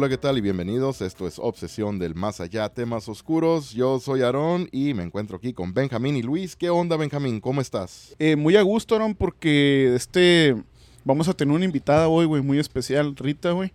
Hola, ¿qué tal? Y bienvenidos. Esto es Obsesión del Más Allá, temas oscuros. Yo soy Aarón y me encuentro aquí con Benjamín y Luis. ¿Qué onda, Benjamín? ¿Cómo estás? Eh, muy a gusto, Aarón, porque este vamos a tener una invitada hoy, güey, muy especial, Rita, güey.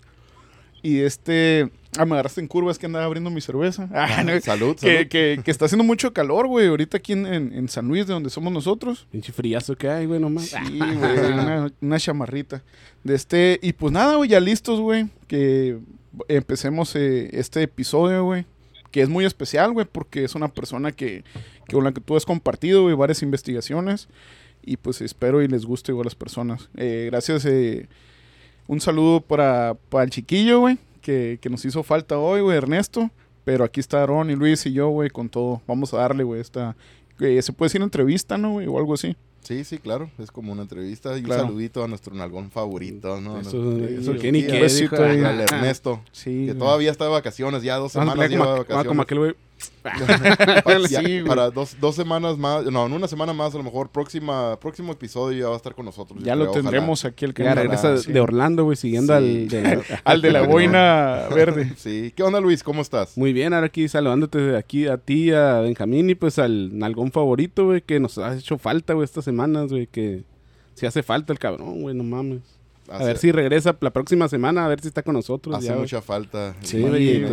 Y este, ah, me agarraste en curva, es que andaba abriendo mi cerveza. Ah, no, salud, que, salud. que, que está haciendo mucho calor, güey, ahorita aquí en, en- en San Luis, de donde somos nosotros. Pinche friazo que hay, güey, nomás. Sí, güey, una, una chamarrita. De este, y pues nada, güey, ya listos, güey, que empecemos eh, este episodio, güey, que es muy especial, güey, porque es una persona que, que con la que tú has compartido, varias investigaciones, y pues espero y les guste, a las personas. Eh, gracias, eh, un saludo para, para el chiquillo, güey, que, que nos hizo falta hoy, güey, Ernesto, pero aquí está Aaron y Luis y yo, güey, con todo. Vamos a darle, güey, esta... eh, se puede decir entrevista, ¿no? O algo así. Sí, sí, claro. Es como una entrevista y Claro. un saludito a nuestro nalgón favorito, ¿no? Eso, eso que ni al Ernesto, Sí. que todavía está de vacaciones, ya dos semanas lleva de como, como, vacaciones. aquel güey. Sí, para dos, dos semanas más, no, en una semana más, a lo mejor próxima, próximo episodio ya va a estar con nosotros. Ya lo creo, ojalá. tendremos aquí el que Ya regresa sí. de Orlando, güey, siguiendo al de la- al de la boina verde. Sí. ¿Qué onda, Luis? ¿Cómo estás? Muy bien, ahora aquí saludándote de aquí a ti, a Benjamín y pues al nalgón favorito, güey, que nos ha hecho falta, güey, estas semanas, güey, que si hace falta el cabrón, güey, no mames. A ver si regresa la próxima semana, a ver si está con nosotros. hace ya, mucha falta. Sí, güey,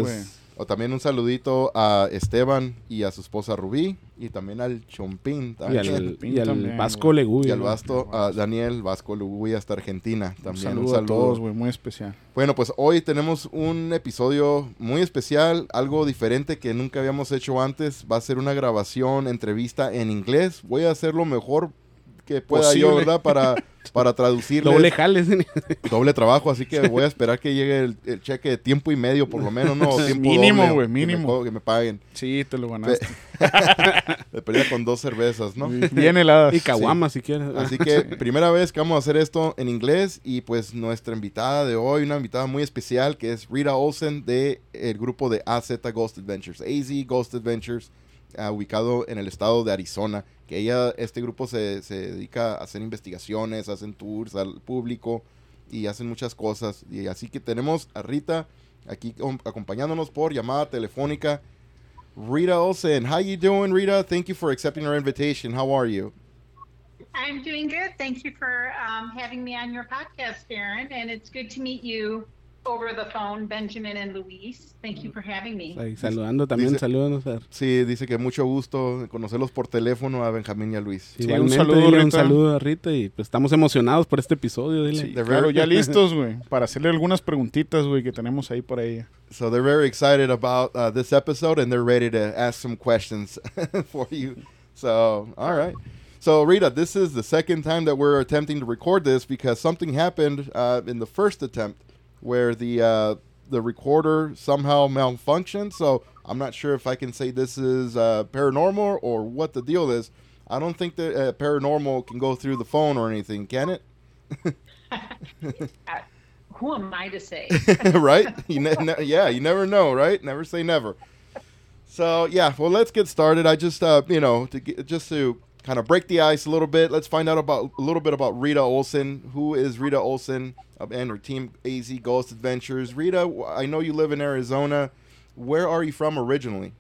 O también un saludito a Esteban y a su esposa Rubí y también al Chompín. y también. al, y al También, Vasco. Legui. Y al. Basto, a Daniel Vasco Luguy hasta Argentina. Un También saludo, a todos, güey, muy especial. Bueno, pues hoy tenemos un episodio muy especial, algo diferente que nunca habíamos hecho antes. Va a ser una grabación, entrevista en inglés. Voy a hacer lo mejor que pueda yo. ¿verdad? Para, para traducirles. Doble jales. Doble trabajo, así que voy a esperar que llegue el, el cheque de tiempo y medio, por lo menos, ¿no? Tiempo Mínimo, güey, que me mínimo. Que me, paguen. Sí, te lo ganaste. De perdida con dos cervezas, ¿no? Bien heladas. y caguama, si quieres. Así que primera vez que vamos a hacer esto en inglés y pues nuestra invitada de hoy, una invitada muy especial que es Rita Olsen de el grupo de AZ Ghost Adventures, AZ Ghost Adventures, ah, ubicado en el estado de Arizona, que ella, este grupo se, se dedica a hacer investigaciones, hacen tours al público y hacen muchas cosas. Y así que tenemos a Rita aquí com- acompañándonos por llamada telefónica. Rita Olsen, how you doing, Rita? Thank you for accepting our invitation. How are you? I'm doing good. Thank you for um, having me on your podcast, Aaron. And it's good to meet you over the phone, Benjamin and Luis. Thank you for having me. Ahí, saludando también, Dice- saludando. a- Sí, dice que mucho gusto conocerlos por teléfono a Benjamín y a Luis. Sí, Igualmente, un saludo, dile un Rita. saludo a Rita y pues estamos emocionados por este episodio, dile. Sí, They're claro, ya listos, güey, para hacerle algunas preguntitas, güey, que tenemos ahí para ella. So they're very excited about uh, this episode and they're ready to ask some questions for you. So, all right. So, Rita, this is the second time that we're attempting to record this because something happened uh, in the first attempt where the uh, the recorder somehow malfunctioned. So, I'm not sure if I can say this is uh, paranormal or what the deal is. I don't think that uh, paranormal can go through the phone or anything, can it? Uh, who am I to say? right? You ne- ne- yeah, you never know, right? Never say never. So yeah, well, let's get started. I just, uh, you know, to get, just to kind of break the ice a little bit. Let's find out about a little bit about Rita Olsen. Who is Rita Olsen and her team AZ Ghost Adventures? Rita, I know you live in Arizona. Where are you from originally?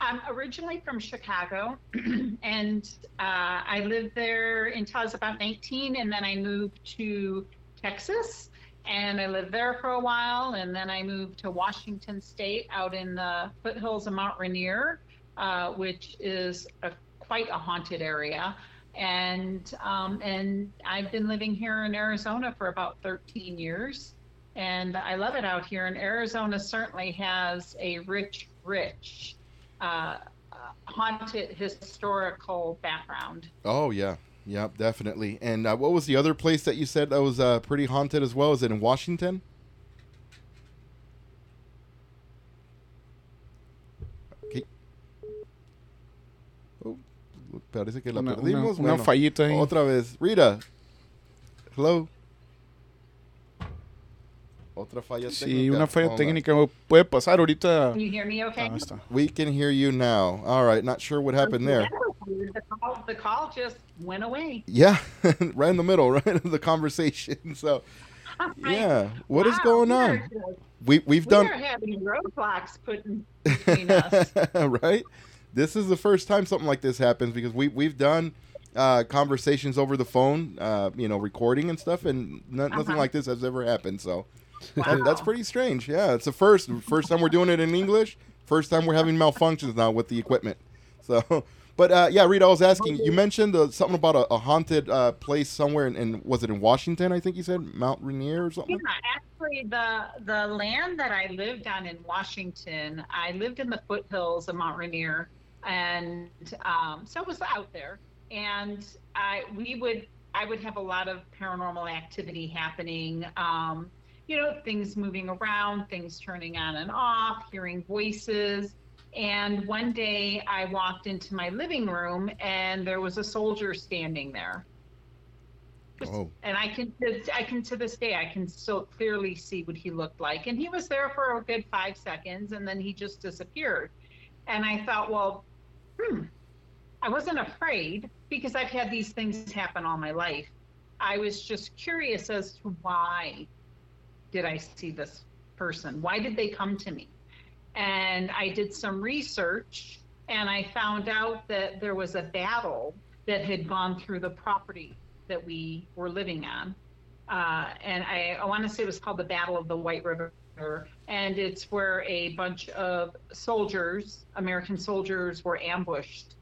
I'm originally from Chicago, and uh, I lived there until I was about 19, and then I moved to Texas, and I lived there for a while, and then I moved to Washington State, out in the foothills of Mount Rainier, uh, which is a, quite a haunted area. And um, and I've been living here in Arizona for about 13 years, and I love it out here. And Arizona certainly has a rich, rich uh, haunted historical background. Oh yeah, yeah, definitely. And uh, what was the other place that you said that was uh, pretty haunted as well? Is it in Washington? Parece que la Una, perdimos. una- una Bueno, fallita ahí. Otra vez, Rita. Hello. Otra falla Sí, técnica. una falla Hold on. técnica güey, puede pasar ahorita. Can you hear me okay? Ah, está. We can hear you now. All right, not sure what happened there. The call, the call just went away. Yeah, right in the middle, right of the conversation. So, Yeah. What is Wow, going we on? are just- We we've We done are having roadblocks put in between us. right? This is the first time something like this happens because we we've done uh, conversations over the phone, uh, you know, recording and stuff, and no, nothing Uh-huh. like this has ever happened. So Wow. that, that's pretty strange. Yeah, it's the first first time we're doing it in English. First time we're having malfunctions now with the equipment. So, but uh, yeah, Rita, I was asking. You mentioned uh, something about a, a haunted uh, place somewhere in, in was it in Washington? I think you said Mount Rainier or something. Yeah, actually, the the land that I lived on in Washington, I lived in the foothills of Mount Rainier, and um, so it was out there. And I we would I would have a lot of paranormal activity happening. Um, you know, things moving around, things turning on and off, hearing voices. And one day I walked into my living room and there was a soldier standing there. Oh. And I can, I can to this day, I can still clearly see what he looked like. And he was there for a good five seconds, and then he just disappeared. And I thought, well, hmm, I wasn't afraid because I've had these things happen all my life. I was just curious as to why did I see this person? Why did they come to me? And I did some research, and I found out that there was a battle that had gone through the property that we were living on. Uh, and I, I want to say it was called the Battle of the White River. And it's where a bunch of soldiers, American soldiers, were ambushed.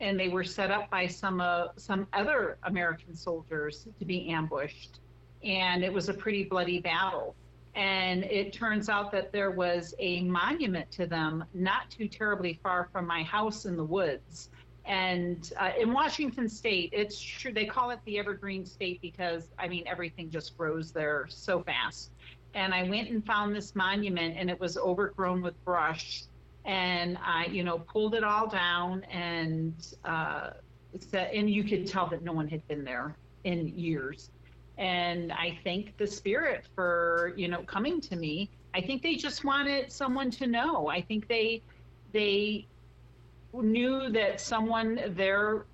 And they were set up by some, uh, some other American soldiers to be ambushed. And it was a pretty bloody battle. And it turns out that there was a monument to them not too terribly far from my house in the woods and uh, in Washington State, it's true they call it the Evergreen State because I mean everything just grows there so fast. And I went and found this monument, and it was overgrown with brush. And I, you know, pulled it all down, and uh, set, and you could tell that no one had been there in years. And I thank the spirit for you know coming to me. I think they just wanted someone to know. I think they they knew that someone there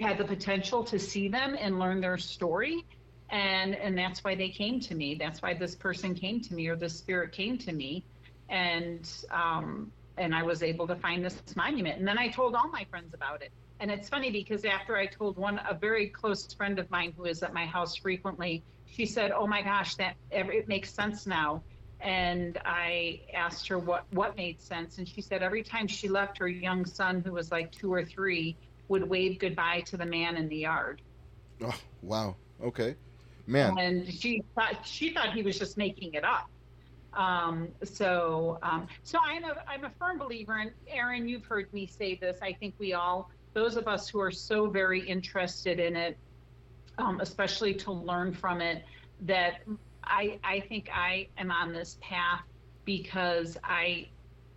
had the potential to see them and learn their story and and that's why they came to me. That's why this person came to me or this spirit came to me. And um and i was able to find this monument. And then i told all my friends about it. And it's funny because after i told one a very close friend of mine who is at my house frequently she said oh my gosh that it makes sense now. And I asked her what what made sense, and she said every time she left, her young son, who was like two or three, would wave goodbye to the man in the yard, Oh wow. Okay, man. and she thought she thought he was just making it up. Um, so um, so I'm a I'm a firm believer, and Aaron, you've heard me say this. I think we all, those of us who are so very interested in it, um, especially to learn from it, that I, I think I am on this path because I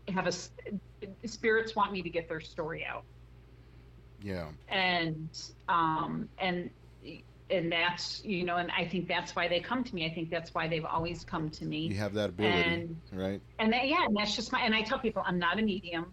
have a spirits want me to get their story out Yeah. and um and and that's you know and I think that's why they come to me I think that's why they've always come to me You have that ability, And- right? and that, yeah and that's just my and I tell people I'm not a medium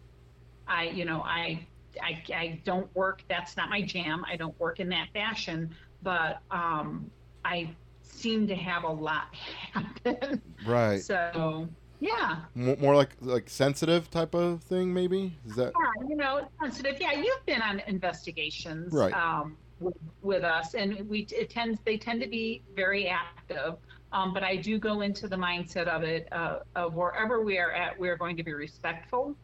I you know I I, I don't work that's not my jam I don't work in that fashion but um I seem to have a lot happen Right. so yeah Mo- more like like sensitive type of thing, maybe. Is that Yeah, you know, sensitive. Yeah, you've been on investigations Right. um, with, with us, and we it tends they tend to be very active. Um, but I do go into the mindset of it uh, of wherever we are at, we are going to be respectful,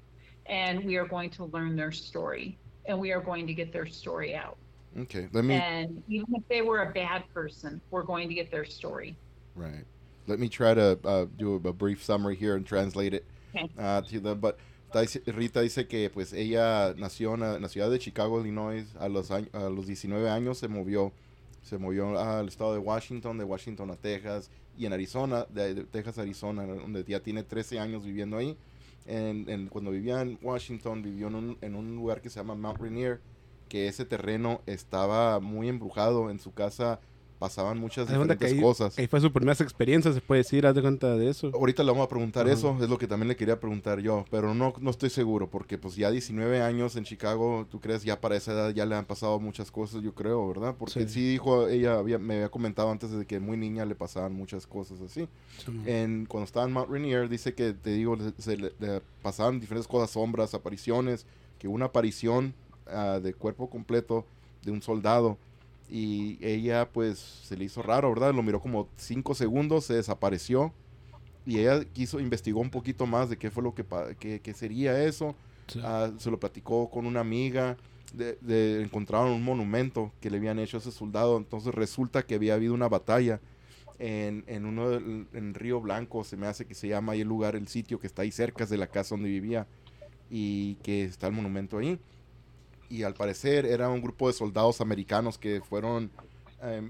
and we are going to learn their story, and we are going to get their story out. okay? Let me And even if they were a bad person, we're going to get their story. right. Let me try to uh, do a, brief summary here and translate it. Okay. Uh, to them, but Rita dice que pues ella nació en la, ciudad de Chicago, Illinois. A los a los 19 años se movió se movió al estado de Washington, de Washington a Texas y en Arizona, de, Texas a Arizona, donde ya tiene 13 años viviendo ahí. Cuando vivía en Washington, vivió en un, en un lugar que se llama Mount Rainier, que ese terreno estaba muy embrujado. En su casa pasaban muchas cuenta que diferentes ahí, cosas. ahí fue su primera experiencia, se puede decir, haz de cuenta de eso. Ahorita le vamos a preguntar Ajá. eso, es lo que también le quería preguntar yo, pero no, no estoy seguro, porque pues ya 19 años en Chicago, tú crees, ya para esa edad ya le han pasado muchas cosas, yo creo, ¿verdad? Porque sí, Sí. dijo, ella había, me había comentado antes de que muy niña le pasaban muchas cosas así. En, cuando estaba en Mount Rainier, dice que, te digo, le- se le, le pasaban diferentes cosas, sombras, apariciones, que una aparición ah, de cuerpo completo de un soldado. Y ella, pues, se le hizo raro, ¿verdad? Lo miró como cinco segundos, se desapareció. Y ella quiso, investigó un poquito más de qué fue lo que, pa- qué, qué sería eso. Sí. Ah, se lo platicó con una amiga. De, de- encontraron un monumento que le habían hecho a ese soldado. Entonces resulta que había habido una batalla en, en uno del- en Río Blanco, se me hace que se llama ahí el lugar, el sitio que está ahí cerca de la casa donde vivía y que está el monumento ahí. Y al parecer era un grupo de soldados americanos que fueron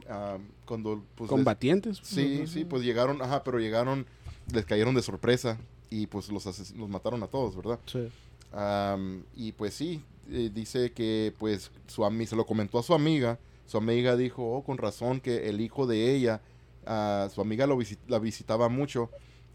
ah, cuando pues, les- Combatientes. Sí, Ujú. sí, pues llegaron, ajá, pero llegaron, les cayeron de sorpresa y pues los, los mataron a todos, ¿verdad? Sí. Am, y pues sí, eh, dice que pues su se lo comentó a su amiga, su amiga dijo, oh, con razón que el hijo de ella, ah, su amiga lo visi- la visitaba mucho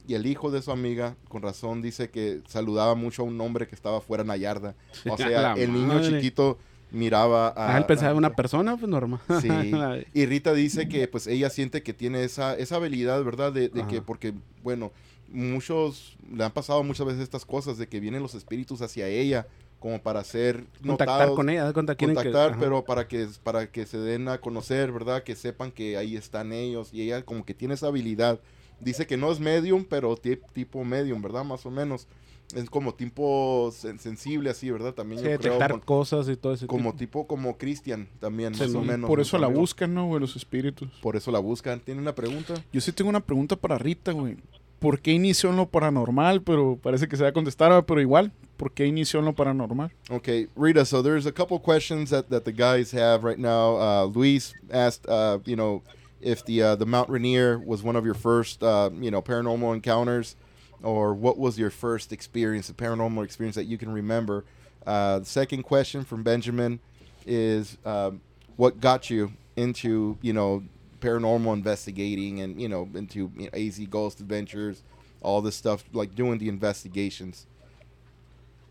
y el hijo de su amiga, con razón, dice que saludaba mucho a un hombre que estaba fuera en la yarda. O sea, el niño madre. chiquito miraba a... Ah, él pensaba a- en una persona, pues normal. Sí. Y Rita dice que pues ella siente que tiene esa, esa habilidad, ¿verdad? De, de que, porque, bueno, muchos le han pasado muchas veces estas cosas de que vienen los espíritus hacia ella como para ser contactar notados, con ella, que- contactar, ajá. pero para que para que se den a conocer, ¿verdad? Que sepan que ahí están ellos y ella como que tiene esa habilidad. Dice que no es medium, pero ti- tipo medium, ¿verdad? Más o menos. Es como tipo sen- sensible así, ¿verdad? También Sí, yo creo detectar con- cosas y todo ese como tipo. tipo como Cristian también, Sí, más o menos. Por eso la Amigo. buscan, ¿no, güey? Los espíritus. Por eso la buscan. ¿Tiene una pregunta? Yo sí tengo una pregunta para Rita, güey. ¿Por qué inició en lo paranormal? Pero parece que se va a contestar, ah, pero igual. ¿Por qué inició en lo paranormal? Okay, Rita. So there's a couple questions that, that the guys have right now. Uh, Luis asked, uh, you know, if the uh, the Mount Rainier was one of your first, uh, you know, paranormal encounters, or what was your first experience, a paranormal experience that you can remember. Uh, the second question from Benjamin is, um, what got you into, you know, paranormal investigating and you know into you know, AZ Ghost Adventures, all this stuff, like doing the investigations.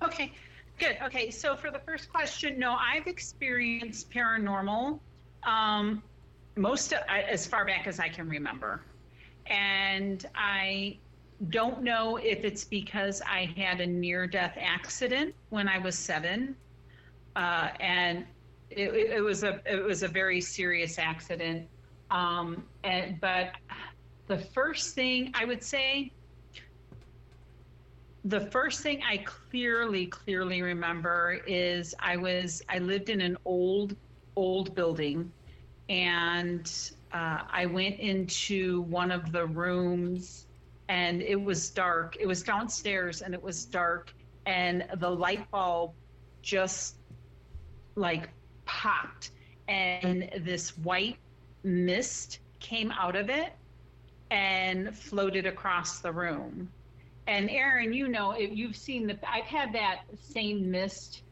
Okay, good. Okay, so for the first question, no, I've experienced paranormal um, most as far back as I can remember, and I don't know if it's because I had a near-death accident when I was seven, uh, and it, it it was a it was a very serious accident. Um, and but the first thing I would say the first thing I clearly, clearly remember is I was I lived in an old, old building, and uh, I went into one of the rooms, and it was dark. It was downstairs, and it was dark, and the light bulb just like popped, and this white mist came out of it and floated across the room and Aaron, you know, if you've seen the, I've had that same mist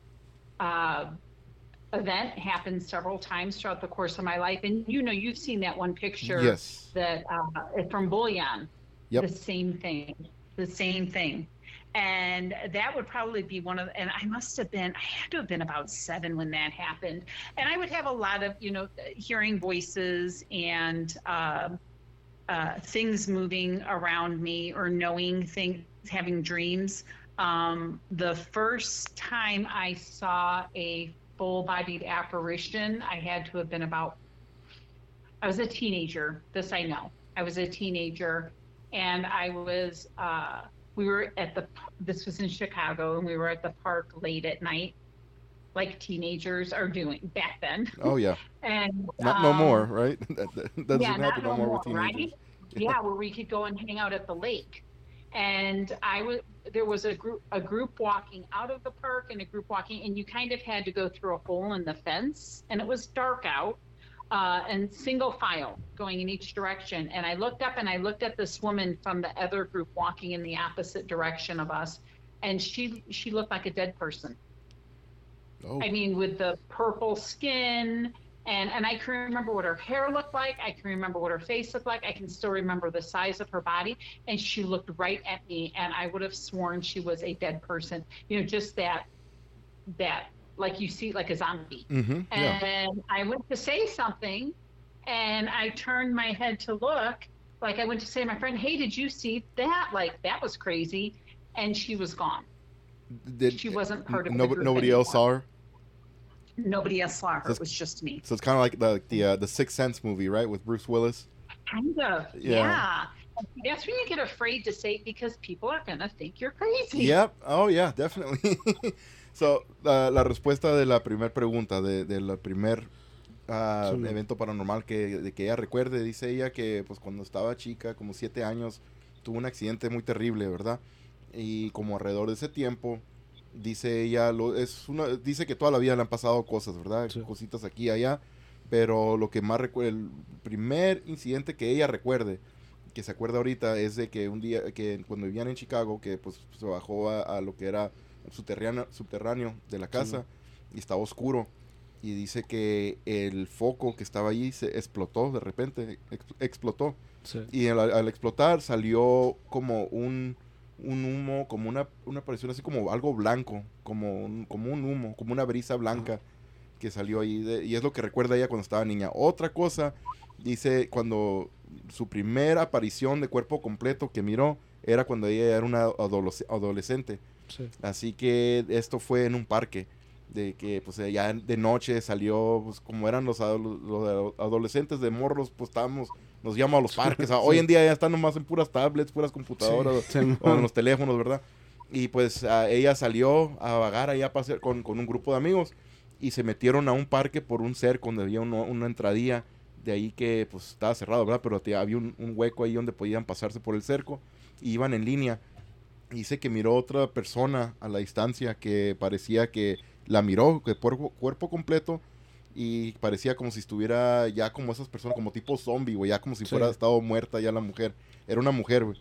uh, event happened several times throughout the course of my life, and you know, you've seen that one picture Yes. that uh, from Bullion. Yep. The same thing. The same thing. And that would probably be one of, and I must have been, I had to have been about seven when that happened. And I would have a lot of, you know, hearing voices and, uh, uh, things moving around me or knowing things, having dreams. Um, the first time I saw a full bodied apparition, I had to have been about, I was a teenager. This I know. I was a teenager and I was, uh, we were at the, this was in Chicago and we were at the park late at night, like teenagers are doing back then. Oh yeah. And Not no um, more, right? that, that doesn't yeah, happen no no more with more, right? teenagers. yeah, where we could go and hang out at the lake. And I was there was a group a group walking out of the park and a group walking, and you kind of had to go through a hole in the fence, and it was dark out, uh, and single file going in each direction. And I looked up and I looked at this woman from the other group walking in the opposite direction of us, and she she looked like a dead person. Oh, I mean, with the purple skin And, and I can remember what her hair looked like. I can remember what her face looked like. I can still remember the size of her body. And she looked right at me, and I would have sworn she was a dead person. You know, just that, that like you see like a zombie. Mm-hmm. Yeah. And I went to say something, and I turned my head to look. Like I went to say to my friend, "Hey, did you see that? Like that was crazy." And she was gone. Did, She wasn't part of the nobody, nobody else saw her. Nobody else saw her. That's- It was just me. So it's kind of like the the uh, the Sixth Sense movie, right, with Bruce Willis. Kind of. Yeah. Yeah. That's when you get afraid to say it because people are gonna think you're crazy. Yep. Oh, yeah, definitely. so, la, la respuesta de la primera pregunta, de, de la primer Sí. evento paranormal que, de que ella recuerde, dice ella que pues cuando estaba chica, como siete años, tuvo un accidente muy terrible, ¿verdad? Y como alrededor de ese tiempo, dice ella, lo, es una, dice que toda la vida le han pasado cosas, ¿verdad? Sí. Cositas aquí y allá, pero lo que más recuerda, el primer incidente que ella recuerde, que se acuerda ahorita es de que un día, que cuando vivían en Chicago, que pues se bajó a, a lo que era subterráneo, subterráneo de la casa y estaba oscuro. Y dice que el foco que estaba allí se explotó de repente, ex- explotó. Sí. Y al, al explotar salió como un, un humo, como una, una aparición así como algo blanco, como un, como un humo, como una brisa blanca que salió ahí. de- y es lo que recuerda ella cuando estaba niña. Otra cosa, dice, cuando su primera aparición de cuerpo completo que miró era cuando ella era una adolesc- adolescente. Sí. Así que esto fue en un parque. De que pues ya de noche salió, pues como eran los, los adolescentes de morros, pues estábamos, nos llaman a los parques. Ah, Hoy en día ya están nomás en puras tablets, puras computadoras o en los teléfonos, ¿verdad? Y pues ah, ella salió a vagar allá a pasear con, con un grupo de amigos y se metieron a un parque por un cerco donde había uno- una entradilla de ahí que pues estaba cerrado, ¿verdad? Pero te- había un, un hueco ahí donde podían pasarse por el cerco y iban en línea. Y dice que miró otra persona a la distancia que parecía que la miró, que cuerpo, cuerpo completo y parecía como si estuviera ya como esas personas, como tipo zombie, güey, ya como si Sí. fuera estado muerta ya la mujer. Era una mujer, güey,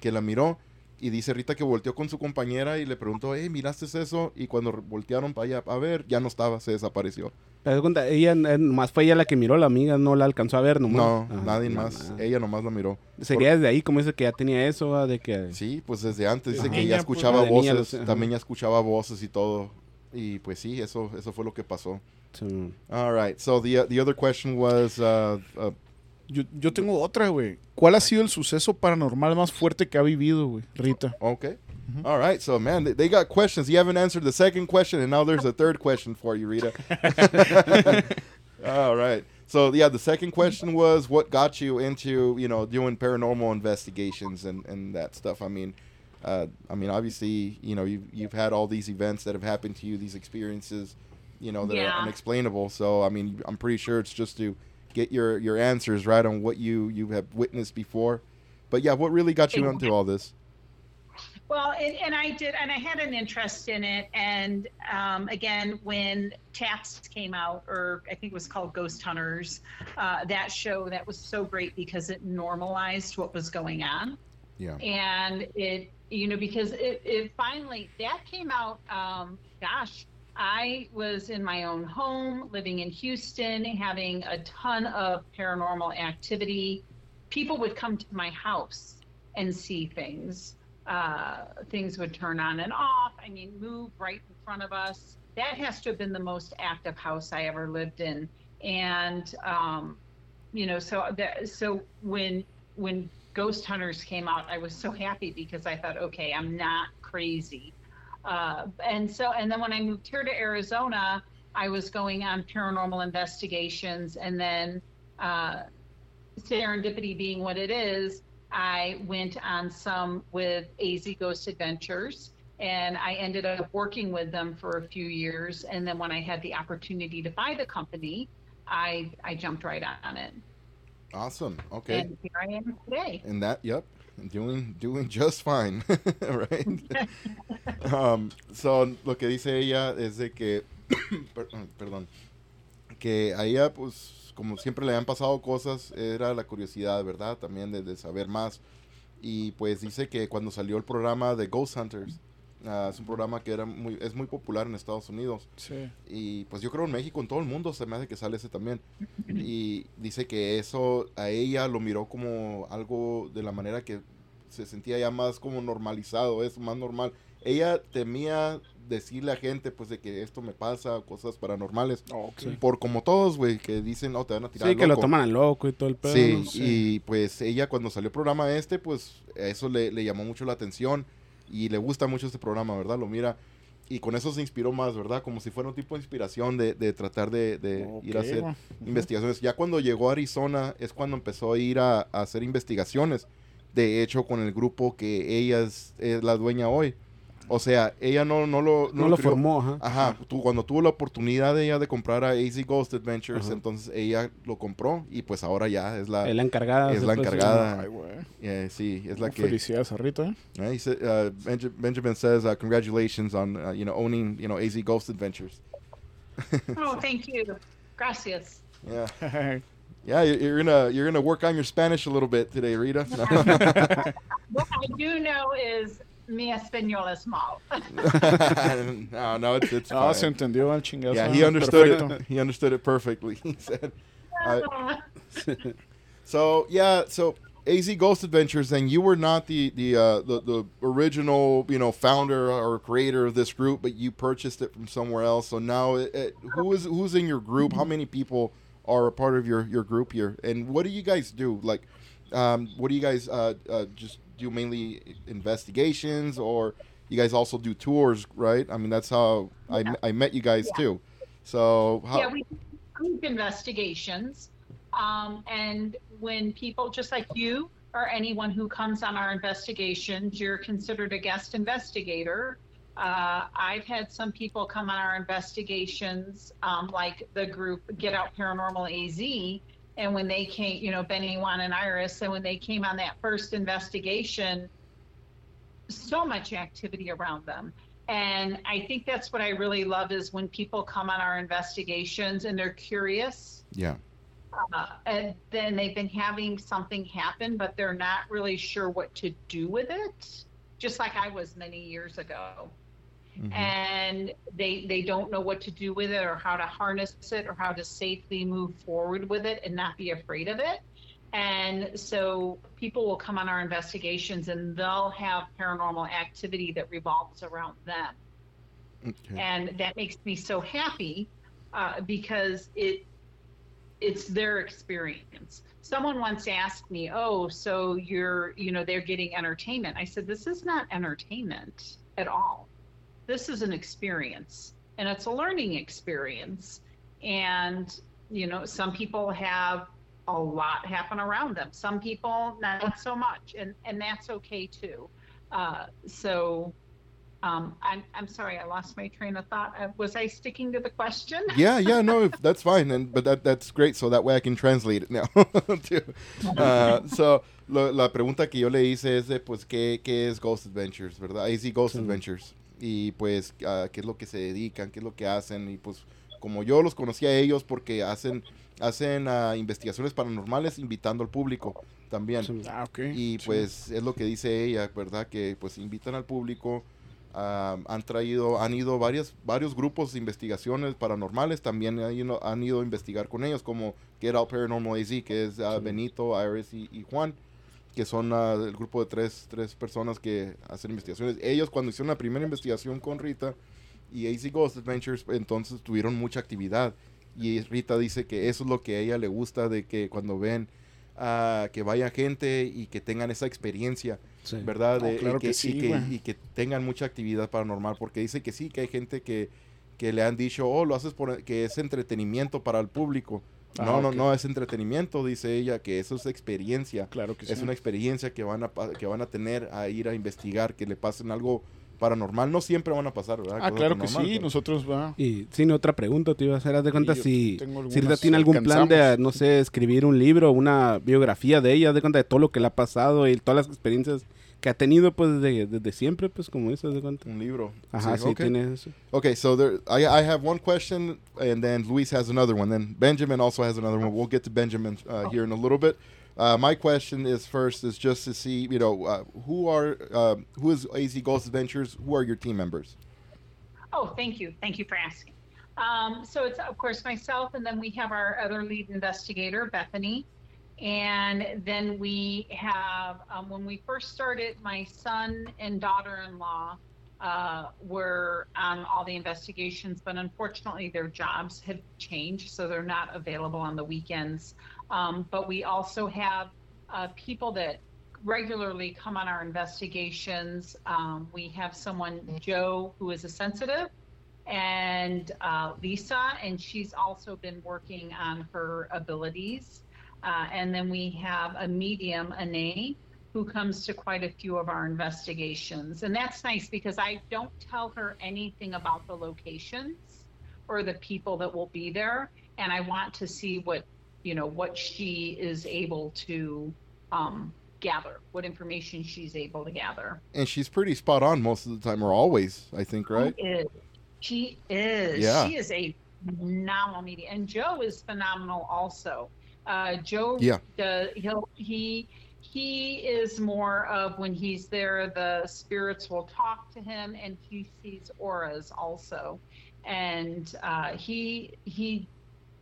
que la miró y dice Rita que volteó con su compañera y le preguntó, hey, ¿miraste eso? Y cuando voltearon para allá a ver, ya no estaba, se desapareció. Pero cuenta, ella eh, nomás fue ella la que miró, la amiga no la alcanzó a ver nomás. No, Ah, nadie no, más. nada. Ella nomás la miró. Sería desde ahí, como dice que ya tenía eso, ah, de que... Sí, pues desde antes dice Ajá. que escuchaba pues, niña, voces, lo sé, ajá. también ya escuchaba voces y todo. Y pues sí, eso, eso fue lo que pasó. Sí. All right, so the, the other question was, uh, uh, Yo, yo tengo otra, güey. ¿Cuál ha sido el suceso paranormal más fuerte que ha vivido, güey, Rita? okay. All right, so man, they, they got questions. You haven't answered the second question, and now there's a third question for you, Rita. All right. So yeah, the second question was what got you into you know doing paranormal investigations and, and that stuff. I mean, uh, I mean obviously you know you've you've had all these events that have happened to you, these experiences, you know that Yeah. are unexplainable. So I mean, I'm pretty sure it's just to get your your answers right on what you you have witnessed before. But yeah, what really got you into all this? Well, and, and I did, and I had an interest in it. And um, again, when Taps came out, or I think it was called Ghost Hunters, uh, that show that was so great because it normalized what was going on. Yeah. And it, you know, because it, it finally, that came out, um, gosh, I was in my own home, living in Houston, having a ton of paranormal activity. People would come to my house and see things. Uh, things would turn on and off. I mean, move right in front of us. That has to have been the most active house I ever lived in. And, um, you know, so that, so when, when Ghost Hunters came out, I was so happy because I thought, okay, I'm not crazy. Uh, and so, and then when I moved here to Arizona, I was going on paranormal investigations, and then uh, serendipity being what it is, I went on some with AZ Ghost Adventures, and I ended up working with them for a few years. And then when I had the opportunity to buy the company, I I jumped right on it, Awesome. Okay. and here I am today. And that, yep, doing doing just fine, right? um, so lo que dice ella es de que, per- perdón, que a ella, pues, como siempre le han pasado cosas, era la curiosidad, ¿verdad? También de, de saber más. Y pues dice que cuando salió el programa de Ghost Hunters, Ah, es un programa que era muy, es muy popular en Estados Unidos. Sí. Y pues yo creo en México, en todo el mundo, se me hace que sale ese también. Y dice que eso a ella lo miró como algo de la manera que se sentía ya más como normalizado, es más normal. Ella temía decirle a gente pues de que esto me pasa, cosas paranormales. Ok. Por como todos, güey, que dicen, no, te van a tirar Sí, que lo loco". toman al loco y todo el pedo. Sí, ¿no? y pues ella cuando salió el programa este, pues eso le, le llamó mucho la atención y le gusta mucho este programa, ¿verdad? Lo mira y con eso se inspiró más, ¿verdad? Como si fuera un tipo de inspiración de, de tratar de, de ir a hacer investigaciones. Ya cuando llegó a Arizona es cuando empezó a ir a, a hacer investigaciones. De hecho, con el grupo que ella es, es la dueña hoy. O sea, ella no, no lo... No lo creó- formó, ajá. Ajá, tú, cuando tuvo la oportunidad de ella de comprar a AZ Ghost Adventures, Ajá. entonces ella lo compró y pues ahora ya es la... Es la encargada. es la encargada. Ay, güey. eh, sí, es la que... Felicidades a Rita, he said, uh, Benja- Benjamin says, uh, congratulations on, uh, you know, owning, you know, AZ Ghost Adventures. Oh, thank you. Gracias. Yeah. Yeah, you're, you're gonna you're gonna work on your Spanish a little bit today, Rita. What I do know is mi español es mal. no, no, it's it's Ah, se fine. entendió al chingazo. Yeah, he understood perfecto. it. He understood it perfectly. He said. I- So yeah, so AZ Ghost Adventures, and you were not the the uh, the the original, you know, founder or creator of this group, but you purchased it from somewhere else. So now, it, it, who is who's in your group? How many people are a part of your your group here? And what do you guys do? Like, um, what do you guys uh, uh, just do? Mainly investigations, or you guys also do tours, right? I mean, that's how I, I met you guys too. So how, Yeah, we do group investigations. Um, and when people, just like you or anyone who comes on our investigations, you're considered a guest investigator. Uh, I've had some people come on our investigations, um, like the group Get Out Paranormal AZ. And when they came, you know, Benny, Juan, and Iris, and when they came on that first investigation, so much activity around them. And I think that's what I really love is when people come on our investigations and they're curious. yeah. Uh, and then they've been having something happen, but they're not really sure what to do with it, just like I was many years ago. Mhm. And they they don't know what to do with it or how to harness it or how to safely move forward with it and not be afraid of it. And so people will come on our investigations and they'll have paranormal activity that revolves around them Okay. and that makes me so happy uh, because it it's their experience someone once asked me oh so you're you know they're getting entertainment i said this is not entertainment at all this is an experience and it's a learning experience and you know some people have a lot happen around them some people not so much and and that's okay too uh, so um, I'm, I'm sorry, I lost my train of thought. Uh, was I sticking to the question? yeah, yeah, no, if- that's fine, and but that that's great. So that way I can translate it now. too. Uh, so lo- la pregunta que yo le hice es de, pues, ¿qué, qué es Ghost Adventures, verdad? AZ Ghost Sí. Adventures. Y pues, ah, ¿qué es lo que se dedican? ¿Qué es lo que hacen? Y pues, como yo los conocí a ellos porque hacen, hacen ah, investigaciones paranormales invitando al público también. Ah, ok. Y Sí. pues es lo que dice ella, ¿verdad? Que pues invitan al público, ah, han traído, han ido varias, varios grupos de investigaciones paranormales, también han ido, han ido a investigar con ellos, como Get Out Paranormal AZ, que es Sí. Benito, Iris y, y Juan, que son el grupo de tres, tres personas que hacen investigaciones. Ellos cuando hicieron la primera investigación con Rita y AZ Ghost Adventures, entonces tuvieron mucha actividad. Y Rita dice que eso es lo que a ella le gusta, de que cuando ven ah, que vaya gente y que tengan esa experiencia, Sí. ¿verdad? Oh, claro y, que, que sí, y, que, y que tengan mucha actividad paranormal, porque dice que sí, que hay gente que, que le han dicho, oh, lo haces por, que es entretenimiento para el público. Ah, no, no, no es entretenimiento, dice ella, que eso es experiencia. Claro que sí. Es una experiencia que van, a, que van a tener a ir a investigar, que le pasen algo paranormal. No siempre van a pasar, ¿verdad? Ah, Cosas claro que sí. pero- Nosotros va. Y sin otra pregunta te iba a hacer, haz de cuenta si, algunas, Rita tiene algún plan de, no sé, escribir un libro, una biografía de ella, haz de cuenta de todo lo que le ha pasado y todas las experiencias que ha tenido pues desde, desde siempre, pues como eso, de cuenta. Un libro. Ajá, sí, ok. tiene eso. Okay, so there, I, I have one question, and then Luis has another one. Then Benjamin also has another one. We'll get to Benjamin uh, here in a little bit. Uh, my question is first is just to see, you know, uh, who are uh, who is AZ Ghost Adventures? Who are your team members? Oh, thank you. Thank you for asking. Um, so it's of course myself, and then we have our other lead investigator, Bethany, and then we have um, when we first started, my son and daughter-in-law uh, were on all the investigations, but unfortunately their jobs have changed, so they're not available on the weekends. Um, but we also have uh, people that regularly come on our investigations. Um, we have someone, Joe, who is a sensitive, and uh, Lisa, and she's also been working on her abilities. Uh, and then we have a medium, Ane, who comes to quite a few of our investigations. And that's nice because I don't tell her anything about the locations or the people that will be there. And I want to see what, you know, what she is able to um, gather, what information she's able to gather. And she's pretty spot on most of the time, or always, I think, right? She is. She is. Yeah. She is a phenomenal media, and Joe is phenomenal also. Uh, Joe, Yeah. does, he'll he he is more of when he's there, the spirits will talk to him, and he sees auras also, and uh, he he.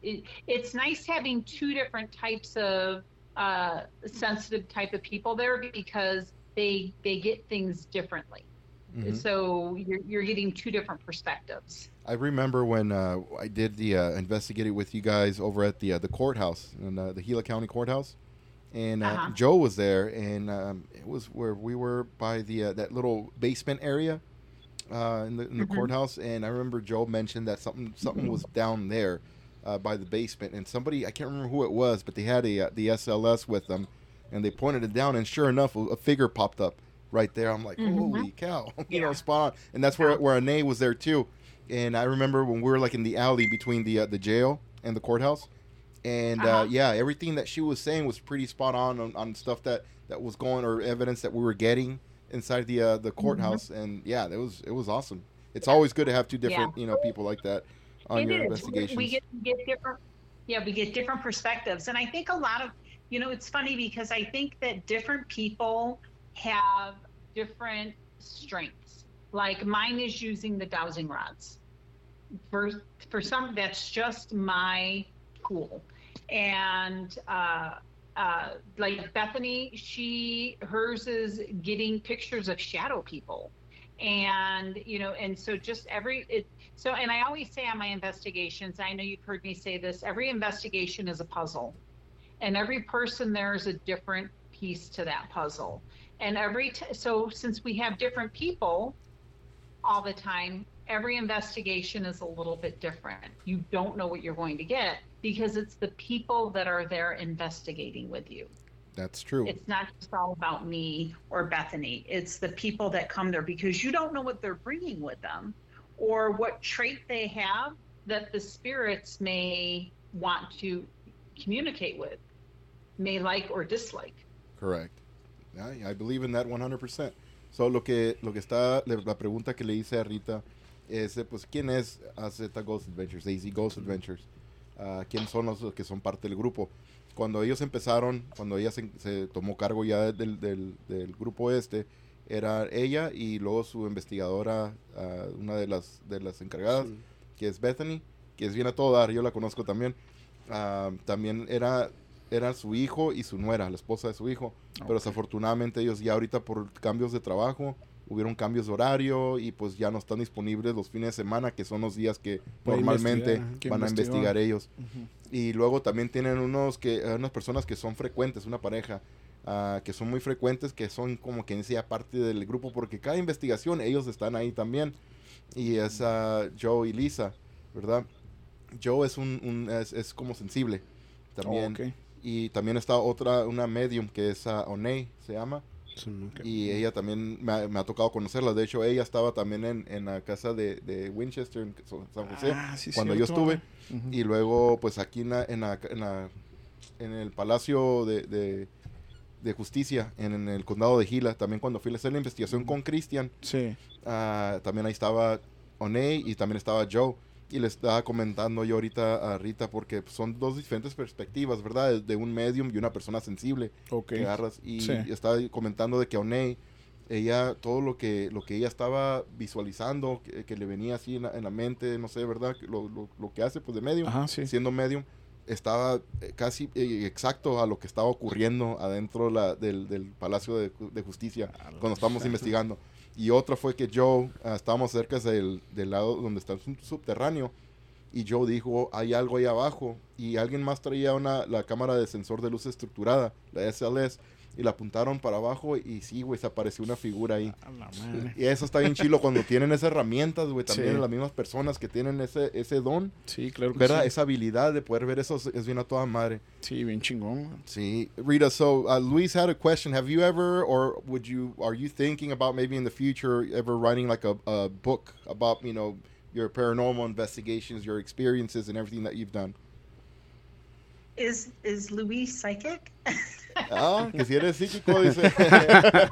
It, it's nice having two different types of uh, sensitive type of people there because they they get things differently. Mhm. So you're, you're getting two different perspectives. I remember when uh, I did the uh, with you guys over at the uh, the courthouse in uh, the Gila County courthouse, and uh, Uh-huh. Joe was there, and um, it was where we were by the uh, that little basement area uh, in the in the Mhm. courthouse, and I remember Joe mentioned that something something was down there uh, by the basement, and somebody I can't remember who it was, but they had a uh, the SLS with them, and they pointed it down, and sure enough, a figure popped up right there. I'm like, Mhm. holy cow, you know, Yeah. spot on. And that's where where Ane was there too. And I remember when we were like in the alley between the uh, the jail and the courthouse, and uh Uh-huh. yeah, everything that she was saying was pretty spot on, on on stuff that that was going or evidence that we were getting inside the uh, the courthouse. And yeah, it was it was awesome. It's always good to have two different you know people like that on It your is. Investigations. We get, we get different, yeah, we get different perspectives. And I think a lot of, you know, it's funny because I think that different people have different strengths. Like mine is using the dowsing rods. For, for some, that's just my tool. And, uh, uh, like Bethany, she, hers is getting pictures of shadow people. And, you know, and so just every, it, so, and I always say on my investigations, I know you've heard me say this every investigation is a puzzle. And every person there is a different piece to that puzzle. And every, t- so since we have different people all the time, every investigation is a little bit different. You don't know what you're going to get because it's the people that are there investigating with you. That's true. It's not just all about me or Bethany. It's the people that come there because you don't know what they're bringing with them or what trait they have that the spirits may want to communicate with, may like or dislike. Correct. I, I believe in that 100%. So lo que lo que está la pregunta que le hice a Rita es pues quién es AZ Ghost Adventures, AZ Ghost Adventures. Ah, quién son los que son parte del grupo. Cuando ellos empezaron, cuando ella se, se tomó cargo ya del, del, del grupo este, era ella y luego su investigadora, ah, una de las de las encargadas, Sí. que es Bethany, que es bien a todo dar, yo la conozco también. Ah, también era, era su hijo y su nuera, la esposa de su hijo. Pero desafortunadamente ellos ya ahorita por cambios de trabajo, hubieron cambios de horario y pues ya no están disponibles los fines de semana, que son los días que normalmente van a investigar. ellos. Y luego también tienen unos que, eh, unas personas que son frecuentes, una pareja, ah, que son muy frecuentes, que son como quien decía parte del grupo, porque cada investigación ellos están ahí también. Y es ah, Joe y Lisa, ¿verdad? Joe es un, un- es, es como sensible también. Oh, ok. Y también está otra, una medium que es uh, Oney, se llama. Sí. Y ella también me ha, me ha tocado conocerla. De hecho, ella estaba también en, en la casa de, de Winchester, en San José, Ah, sí, cuando yo estuve. Y luego, pues aquí en, la- en, la- en, la- en el Palacio de, de- de Justicia, en, el condado de Gila, también cuando fui a hacer la investigación con Christian, Sí. ah, también ahí estaba Oney y también estaba Joe. Y le estaba comentando yo ahorita a Rita porque son dos diferentes perspectivas, ¿verdad? De, un medium y una persona sensible Ok. que agarras. Y Sí. estaba comentando de que Oney, ella, todo lo que, lo que ella estaba visualizando, que, que le venía así en la, en la mente, no sé, ¿verdad? Lo, lo, lo que hace pues de medium, Ajá, sí. siendo medium, estaba eh, casi eh, exacto a lo que estaba ocurriendo adentro la- del, del Palacio de, de Justicia cuando estábamos investigando. Y otra fue que Joe, ah, estábamos cerca del, lado donde está sub- subterráneo, y Joe dijo, hay algo ahí abajo, y alguien más traía una, la cámara de sensor de luz estructurada, la SLS, y la apuntaron para abajo, y sí, güey, se apareció una figura ahí. Y eso está bien chilo cuando tienen esas herramientas, güey, también Sí. las mismas personas que tienen ese, ese don, Sí, claro que ¿verdad? sí. Esa habilidad de poder ver eso es- bien a toda madre. Sí, bien chingón. See, Rita. So, uh, Luis had a question. Have you ever, or would you, are you thinking about maybe in the future ever writing like a, a book about you know your paranormal investigations, your experiences, and everything that you've done? Is is Louise psychic? Ah, que si eres psíquico, dice.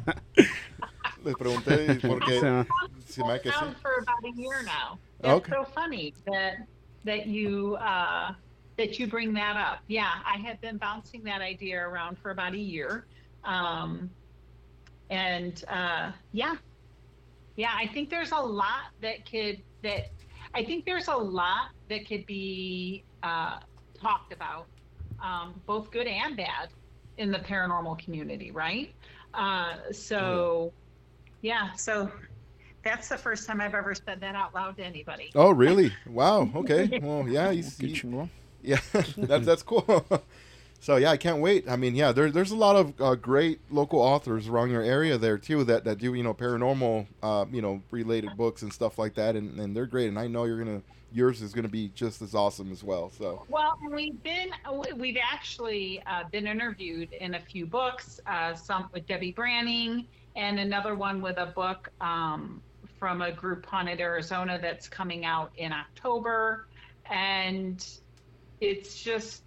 Le pregunté porque O sea, se me hace que sí. for about a year now. That's Okay. so funny that that you uh, that you bring that up. Yeah, I have been bouncing that idea around for about a year, um, and uh, yeah, yeah. I think there's a lot that could that I think there's a lot that could be uh, talked about, um, both good and bad, in the paranormal community, right? Uh, so, yeah. So that's the first time I've ever said that out loud to anybody. Oh, really? Wow. Okay. Well, yeah. He's, Qué he- chingón. Yeah, that's that's cool. so yeah, I can't wait. I mean, yeah, there, there's a lot of uh, great local authors around your area there too that, that do you know paranormal, uh, you know, related books and stuff like that, and, and they're great. And I know you're gonna yours is gonna be just as awesome as well. So Well, we've been we've actually uh, been interviewed in a few books. Uh, some with Debbie Branning, and another one with a book um, from a group Haunted Arizona that's coming out in October. And it's just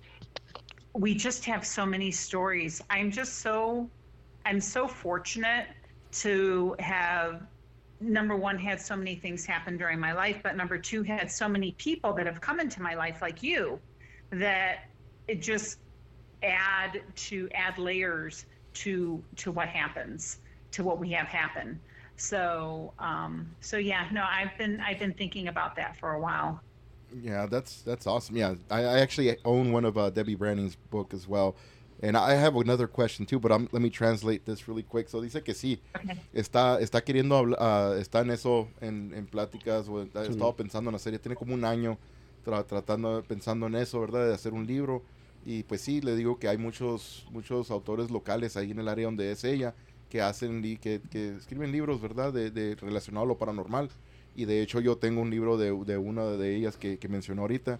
we just have so many stories. I'm just so I'm so fortunate to have number one had so many things happen during my life but number two had so many people that have come into my life like you that it just add to add layers to to what happens to what we have happen so um so yeah no i've been i've been thinking about that for a while yeah, that's that's awesome. Yeah, I, I actually own one of uh, Debbie Branning's book as well. And I have another question too, but I'm, let me translate this really quick. So dice que sí, Okay. está, está queriendo hablar, ah, está en eso, en, en pláticas, o ha estado pensando en la serie, tiene como un año tra- tratando, pensando en eso, ¿verdad? De hacer un libro. Y pues sí, le digo que hay muchos, muchos autores locales ahí en el área donde es ella, que hacen, li- que, que escriben libros, ¿verdad? De, de relacionado a lo paranormal. Y de hecho yo tengo un libro de, de una de ellas que, que mencionó ahorita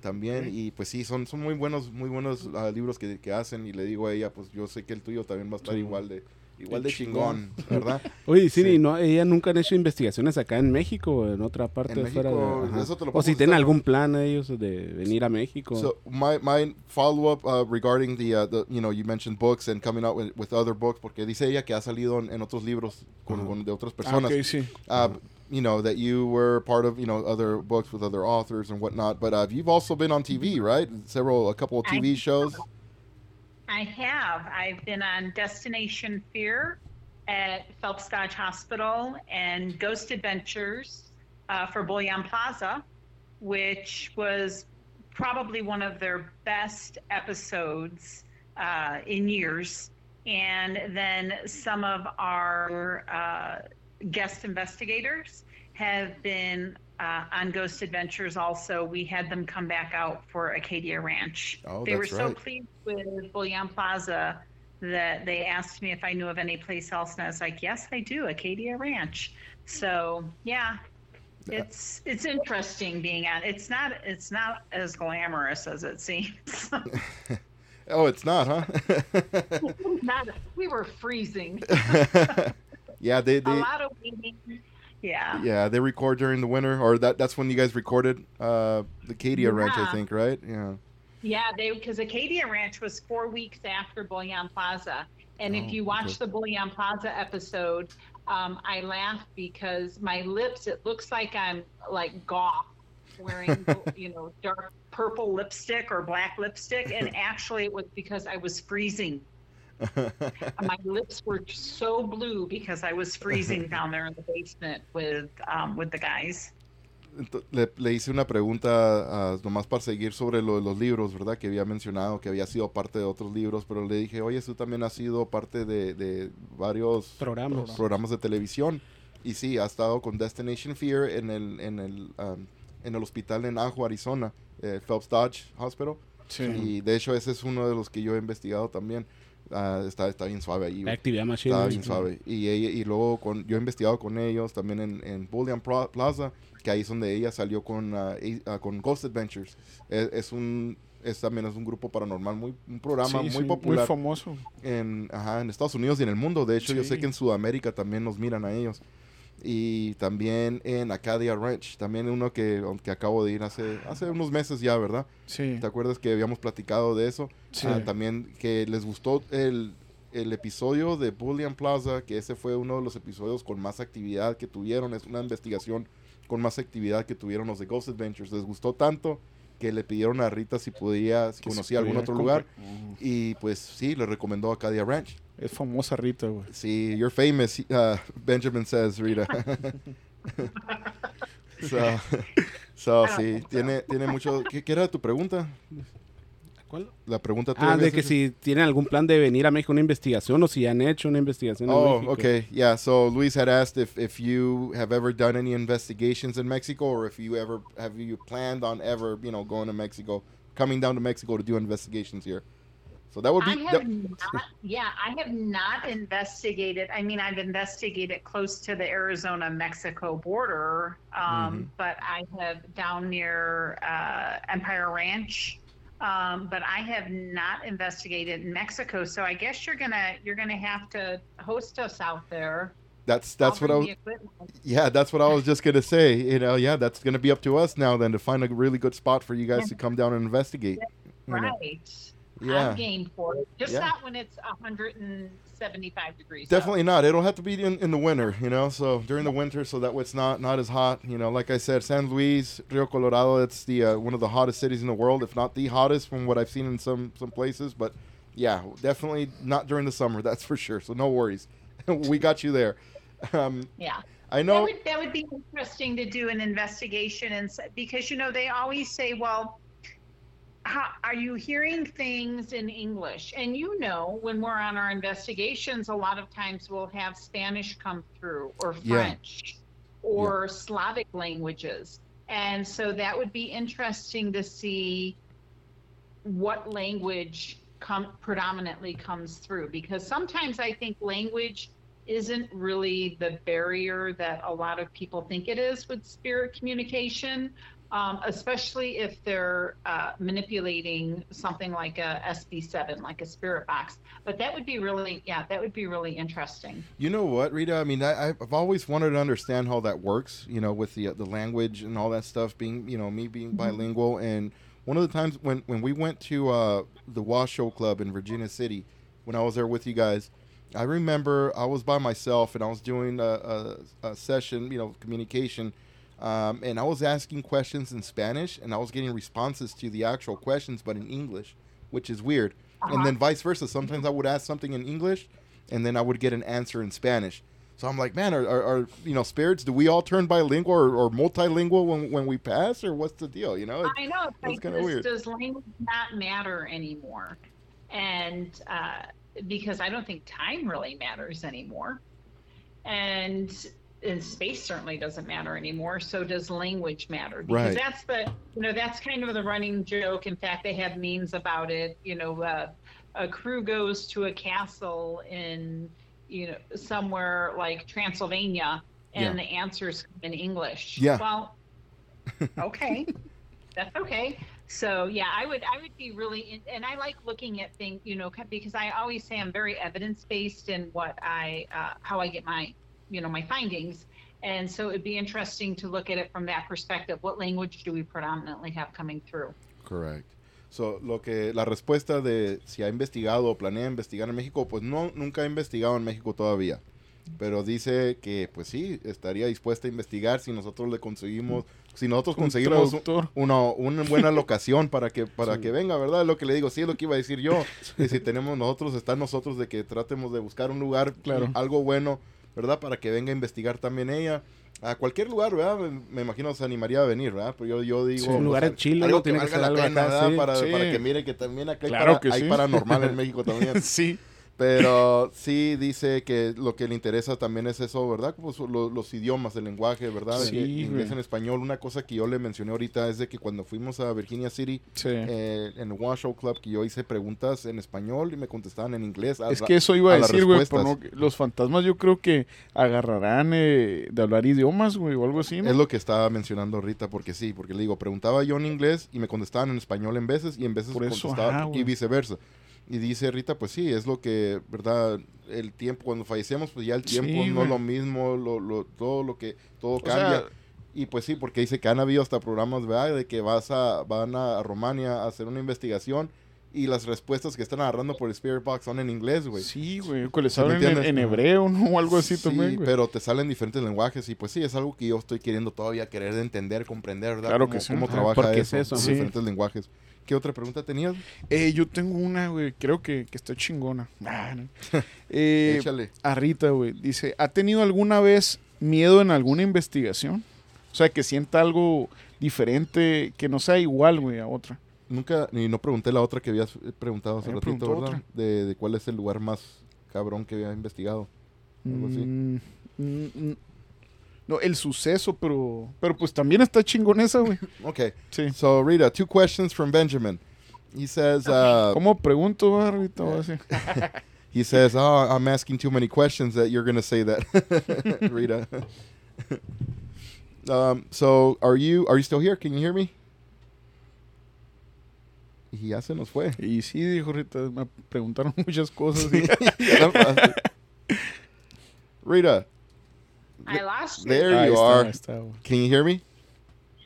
también. Y pues sí, son, son muy buenos, muy buenos ah, libros que, que hacen. Y le digo a ella, pues yo sé que el tuyo también va a estar Sí. igual de, igual de chingón, ¿verdad? Oye, sí, Sí. y no, ella nunca han hecho investigaciones acá en México o en otra parte En fuera de- eso te lo O si tienen algún plan ellos de venir a México. So my my follow up uh, regarding the, uh, the you know you mentioned books and coming out with, with other books porque dice ella que ha salido en, en otros libros con, de otras Ah, personas. ok, sí. uh, you know that you were part of you know other books with other authors and whatnot. But uh, you've also been on TV, right? Several a couple of I- TV shows. I have. I've been on Destination Fear at Phelps Dodge Hospital and Ghost Adventures uh, for Bullion Plaza, which was probably one of their best episodes uh, in years. And then some of our uh, guest investigators have been uh, on Ghost Adventures also. We had them come back out for Acadia Ranch. Oh, they were so right. pleased with Bullion Plaza that they asked me if I knew of any place else, and I was like, "Yes, I do, Acadia Ranch." So yeah, Yeah. it's it's interesting being on. It's not it's not as glamorous as it seems. oh, it's not, huh? not we were freezing. Yeah, they they A lot of waiting. Yeah. yeah they record during the winter, or that that's when you guys recorded uh, the Acadia Ranch, I think, right? Yeah. Yeah, they because Acadia Ranch was four weeks after Bullion Plaza, and Oh, if you watch okay. the Bullion Plaza episode, um, I laugh because my lips. It looks like I'm like goth wearing, you know, dark purple lipstick or black lipstick, and actually it was because I was freezing. My lips were so blue because I was freezing down there in the basement with um, with the guys. Le, le hice una pregunta ah, nomás para seguir sobre lo de los libros, ¿verdad? Que había mencionado que había sido parte de otros libros, pero le dije, oye, tú también has sido parte de, de varios Programas. programas de televisión. Y sí, ha estado con Destination Fear en el, en el, um, en el hospital en Ajo, Arizona, eh, Phelps Dodge Hospital. Sí. Y de hecho ese es uno de los que yo he investigado también. Ah, está, está bien suave ahí. güey. Actividad güey. bien suave. Y, ella- y luego con, yo he investigado con ellos también en, en Bullion Pla- Plaza, que ahí es donde ella salió con, e- ah, con Ghost Adventures. Es, es un es también es un grupo paranormal muy un programa Sí, muy sí, popular famoso. en, ajá, en Estados Unidos y en el mundo. De hecho, yo sé que en Sudamérica también nos miran a ellos. Y también en Acadia Ranch, también uno que, que acabo de ir hace, hace unos meses ya, ¿verdad? Sí. ¿Te acuerdas que habíamos platicado de eso? Sí. Ah, también que les gustó el, el episodio de Bullion Plaza, que ese fue uno de los episodios con más actividad que tuvieron. Es una investigación con más actividad que tuvieron los de Ghost Adventures. Les gustó tanto que le pidieron a Rita si podía, si conocía algún otro lugar. Y pues sí, le recomendó Acadia Ranch. Es famosa Rita, güey. Sí, you're famous, uh, Benjamin says, Rita. so, so, sí, tiene, tiene mucho... ¿Qué, qué era tu pregunta? ¿Cuál? La pregunta Ah, de habías que hecho. si tienen algún plan de venir a México a una investigación o si han hecho una investigación en Oh, México. okay. Yeah, so Luis had asked if, if you have ever done any investigations in Mexico or if you ever have you planned on ever, you know, going to Mexico, coming down to Mexico to do investigations here. So that would be I that- have not, yeah, I have not investigated. I mean, I've investigated close to the Arizona Mexico border, um, but I have down near uh, Empire Ranch. Um, but I have not investigated in Mexico, so I guess you're gonna you're gonna have to host us out there. that's that's what I was, yeah, that's what I was just gonna say. You know, yeah, that's gonna be up to us now then to find a really good spot for you guys to come down and investigate. you know. Right. Yeah. I'm game for it. Just Yeah. not when it's 175 degrees. out. Definitely not. It'll have to be in, in the winter, you know. So during the winter, so that way it's not not as hot. You know, like I said, San Luis, Rio Colorado. It's the uh, one of the hottest cities in the world, if not the hottest, from what I've seen in some some places. But yeah, definitely not during the summer. That's for sure. So no worries, we got you there. Um, Yeah. I That know. would, that would be interesting to do an investigation and because you know they always say, well, how, are you hearing things in English? And you know, when we're on our investigations, a lot of times we'll have Spanish come through or Yeah. French or Slavic languages. And so that would be interesting to see what language come predominantly comes through because sometimes I think language isn't really the barrier that a lot of people think it is with spirit communication, um, especially if they're uh, manipulating something like a SB7, like a spirit box. But that would be really, yeah, that would be really interesting. You know what, Rita? I mean, I, I've always wanted to understand how that works. You know, with the the language and all that stuff. Being, you know, me being bilingual, and one of the times when when we went to uh, the Washoe Club in Virginia City, when I was there with you guys, I remember I was by myself and I was doing a, a, a session, you know, communication. Um, and I was asking questions in Spanish, and I was getting responses to the actual questions, but in English, which is weird. And then vice versa. Sometimes I would ask something in English, and then I would get an answer in Spanish. So I'm like, man, are, are, are you know spirits? Do we all turn bilingual or, or multilingual when, when we pass, or what's the deal? You know, I know. It's like, kinda weird. does language not matter anymore? And uh, because I don't think time really matters anymore. And, and space certainly doesn't matter anymore. So does language matter? Because Right. that's the, you know, that's kind of the running joke. In fact, they have memes about it. You know, uh, a crew goes to a castle in, you know, somewhere like Transylvania and the answers come in English. Yeah. Well, okay that's okay so yeah i would i would be really in, and i like looking at things you know because i always say i'm very evidence based in what i uh, how i get my you know my findings and so it'd be interesting to look at it from that perspective what language do we predominantly have coming through Correct. So, lo que la respuesta de si ha investigado o planea investigar en México, pues no, nunca he investigado en México todavía. Pero dice que, pues sí, estaría dispuesta a investigar si nosotros le conseguimos, si nosotros Un conseguimos una, una buena locación para que para Sí. que venga, ¿verdad? Lo que le digo, sí es lo que iba a decir yo. Y si tenemos nosotros, está nosotros de que tratemos de buscar un lugar, Claro. algo bueno, ¿verdad? Para que venga a investigar también ella. A cualquier lugar, ¿verdad? Me, me imagino se animaría a venir, ¿verdad? Pero yo, yo digo... Sí, un lugar pues, en Chile, algo que valga ser la algo pena, acá, ¿verdad? sí. Para, Sí. para que mire que también acá hay, Claro para- que hay paranormal en México también. sí. Pero sí dice que lo que le interesa también es eso, ¿verdad? Pues lo- los idiomas, el lenguaje, ¿verdad? Sí, Que inglés en español. Una cosa que yo le mencioné ahorita es de que cuando fuimos a Virginia City, Sí. eh, en el One Show Club, que yo hice preguntas en español y me contestaban en inglés. a Es que eso iba a, decir, güey. no- Los fantasmas yo creo que agarrarán eh, de hablar idiomas, güey, o algo así, ¿no? Es lo que estaba mencionando ahorita, porque sí, porque le digo, preguntaba yo en inglés y me contestaban en español en veces y en veces Por eso, contestaba ajá, güey. y viceversa. Y dice Rita, pues sí, es lo que, ¿verdad? El tiempo, cuando fallecemos, pues ya el Sí, tiempo no es lo mismo, lo, lo- todo lo que, todo O cambia. sea, y pues sí, porque dice que han habido hasta programas, ¿verdad? De que vas a, van a Romania a hacer una investigación y las respuestas que están agarrando por el Spirit Box son en inglés, güey. sí, güey, que les ¿Sí me hablan en, hebreo, ¿no? O algo así Sí, también, güey. pero te salen diferentes lenguajes y pues sí, es algo que yo estoy queriendo todavía querer entender, comprender, ¿verdad? Claro cómo, que sí. cómo trabaja ¿por qué es eso, eso? los Sí. diferentes lenguajes. ¿Qué otra pregunta tenías? Eh, yo tengo una, güey, creo que, que está chingona. Ah, no. Eh, Échale. a Rita, güey, dice, ¿ha tenido alguna vez miedo en alguna investigación? O sea, que sienta algo diferente, que no sea igual, güey, a otra. Nunca, ni no pregunté la otra que habías preguntado hace ratito, ¿verdad? otra. De, de cuál es el lugar más cabrón que había investigado. Algo así. Mm, mm, mm. No, el suceso, pero, pero pues también está chingonesa, güey. Okay, Sí. so Rita, two questions from Benjamin. He says, uh, ¿Cómo pregunto, ah, Rita? O así. he says, oh, I'm asking too many questions that you're going to say that, Rita. um, so are you, are you still here? Can you hear me? Y ya se nos fue. Y sí, dijo Rita, me preguntaron muchas cosas. Rita, I lost you. there Ahí you está, are. ahí está, güey. Can you hear me?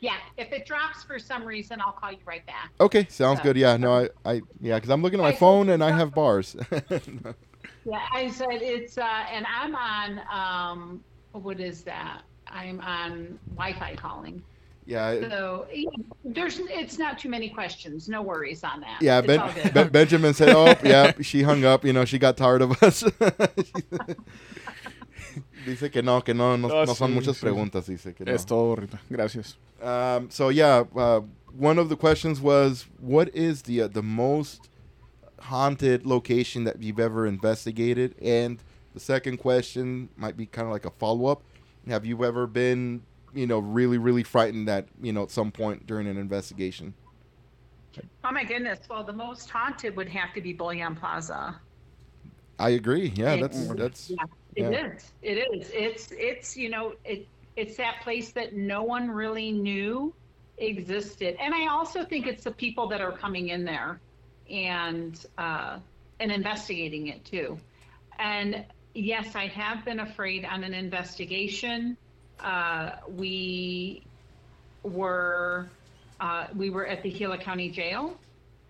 Yeah, if it drops for some reason, I'll call you right back. Okay, sounds Uh, good. Yeah, no, I, I yeah, because I'm looking at my I- phone and I have bars. Yeah, I said it's, uh, and I'm on, um, what is that? I'm on Wi-Fi calling. yeah, So yeah, there's, it's not too many questions. No worries on that. yeah. Ben, ben- Benjamin said, "Oh, yeah." She hung up. You know, she got tired of us. dice que no, que no, no, Ah, no son sí, muchas sí. preguntas. Dice que no. Es todo, Rita. Gracias. Um, so yeah, uh, one of the questions was, what is the uh, the most haunted location that you've ever investigated? And the second question might be kind of like a follow up. Have you ever been, you know, really really frightened at you know at some point during an investigation? Oh my goodness. Well, the most haunted would have to be Bullion Plaza. I agree. Yeah, that's that's Yeah, it Yeah. is. It is. It's it's you know it it's that place that no one really knew existed, and I also think it's the people that are coming in there and uh, and investigating it too. And yes, I have been afraid on an investigation. Uh, we were uh, we were at the Gila County Jail,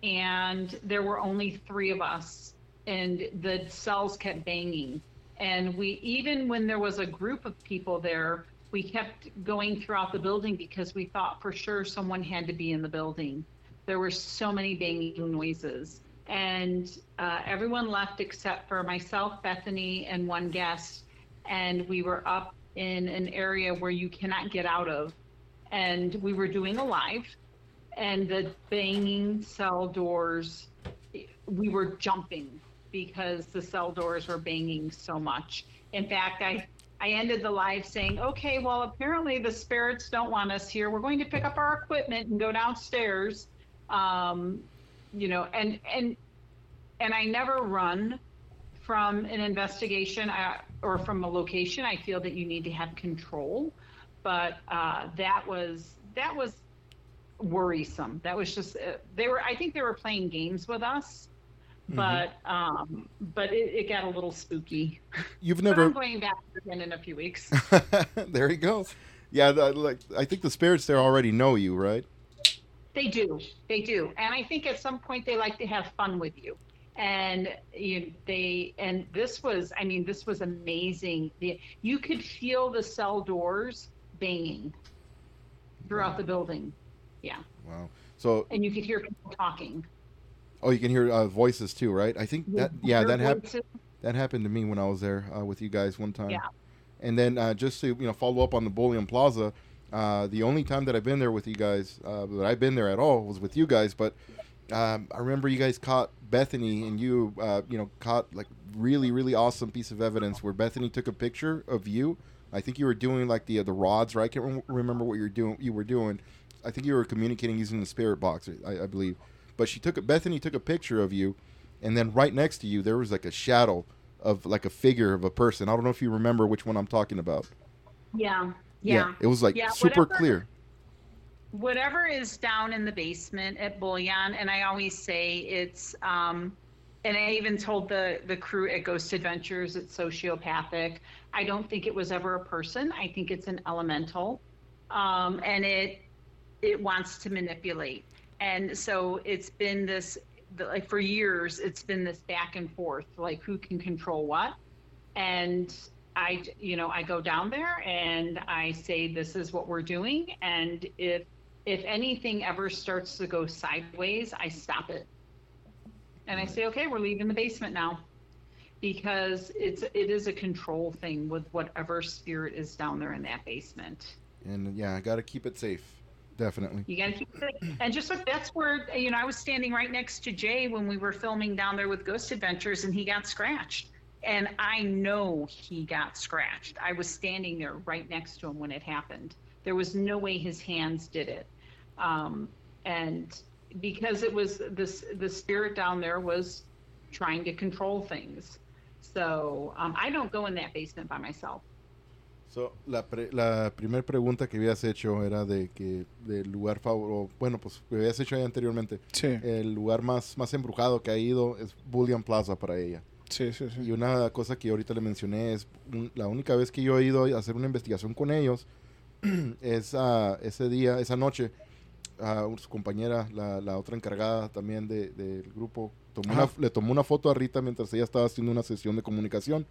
and there were only three of us, and the cells kept banging. And we even when there was a group of people there, we kept going throughout the building because we thought for sure someone had to be in the building. There were so many banging noises, and uh, everyone left except for myself, Bethany, and one guest, and we were up in an area where you cannot get out of. And we were doing a live. And the banging cell doors we were jumping because the cell doors were banging so much. In fact i i ended the live saying okay well apparently the spirits don't want us here. We're going to pick up our equipment and go downstairs. Um you know and and and i never run from an investigation uh, or from a location. I feel that you need to have control. But uh, that was that was worrisome. That was just uh, they were. I think they were playing games with us, but um, but it, it got a little spooky. you've But I'm never. going back again in a few weeks. there you go. Yeah, the, like I think the spirits there already know you, right? They do. They do. And I think at some point they like to have fun with you. and you, they and this was I mean this was amazing. The, you could feel the cell doors banging throughout the building. Yeah, Wow. So, and you could hear people talking. Oh, you can hear uh, voices too, right? I think that yeah, that happened. That happened to me when I was there uh, with you guys one time. Yeah. And then uh, just to you know follow up on the Bullion Plaza, uh, the only time that I've been there with you guys, uh, that I've been there at all, was with you guys. But um, I remember you guys caught Bethany, and you uh, you know caught like really really awesome piece of evidence where Bethany took a picture of you. I think you were doing like the uh, the rods, right? I can't rem- remember what you were doing. You were doing. I think you were communicating using the spirit box, I, I believe. But she took a, Bethany took a picture of you, and then right next to you there was like a shadow of like a figure of a person. I don't know if you remember which one I'm talking about. Yeah, yeah. it was like Yeah, super whatever- clear. whatever is down in the basement at Bullion, and I always say it's, um, and I even told the the crew at Ghost Adventures it's sociopathic. I don't think it was ever a person. I think it's an elemental, um, and it it wants to manipulate. And so it's been this like for years. It's been this back and forth, like who can control what, and I, you know, I go down there and I say, this is what we're doing. And if, if anything ever starts to go sideways, I stop it. And I say, okay, we're leaving the basement now. Because it's, it is a control thing with whatever spirit is down there in that basement. And yeah, I got to keep it safe. Definitely. You gotta keep it. And just like that's where, you know, I was standing right next to Jay when we were filming down there with Ghost Adventures and he got scratched. And I know he got scratched. I was standing there right next to him when it happened. There was no way his hands did it. Um, and because it was this, the spirit down there was trying to control things. So um, I don't go in that basement by myself. So, la, pre- la primera pregunta que habías hecho era de que del lugar favorito, bueno, pues que habías hecho ahí anteriormente, Sí, el lugar más, más embrujado que ha ido es Bullion Plaza para ella. sí, sí. sí. Y una cosa que ahorita le mencioné es un- la única vez que yo he ido a hacer una investigación con ellos es ah, ese día, esa noche, a su compañera, la, la otra encargada también de- del grupo, tomó una- le tomó una foto a Rita mientras ella estaba haciendo una sesión de comunicación.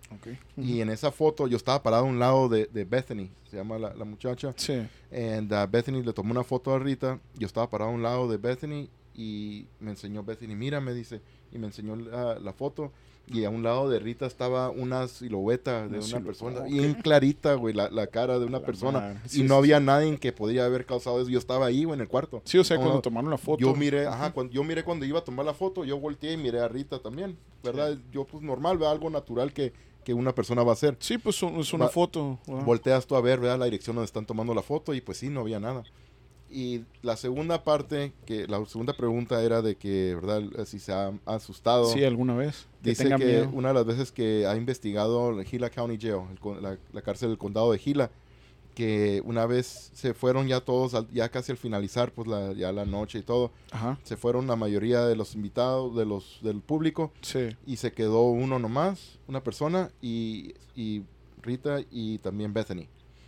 Y en esa foto yo estaba parado a un lado de, de Bethany, se llama la, la muchacha. Sí. And uh, Bethany le tomó una foto a Rita. Yo estaba parado a un lado de Bethany y me enseñó Bethany, mira, me dice, y me enseñó la, la foto. Y a un lado de Rita estaba una silueta de Una persona, ok. bien clarita, güey, la, la cara de una La persona. madre. y Sí, no sí, había nadie que podría haber causado eso. Yo estaba ahí, güey, en el cuarto. Sí, o sea, cuando lado. tomaron la foto. Yo miré, ajá, cuando, yo miré cuando iba a tomar la foto, yo volteé y miré a Rita también, ¿verdad? Yo, pues, normal, ¿verdad? Algo natural que, que una persona va a hacer. Sí, pues es una Va- foto. ¿verdad? Volteas tú a ver, ¿verdad? La dirección donde están tomando la foto y pues sí, no había nada. Y la segunda parte, que la segunda pregunta era de que, ¿verdad? Si se ha asustado. Sí, alguna vez. Dice que una de las veces que ha investigado el Gila County Jail, el la, la cárcel del condado de Gila, que una vez se fueron ya todos, al- ya casi al finalizar, pues la, ya la noche y todo, Ajá. se fueron la mayoría de los invitados, de los del público, Sí. y se quedó uno nomás, una persona, y, y Rita y también Bethany.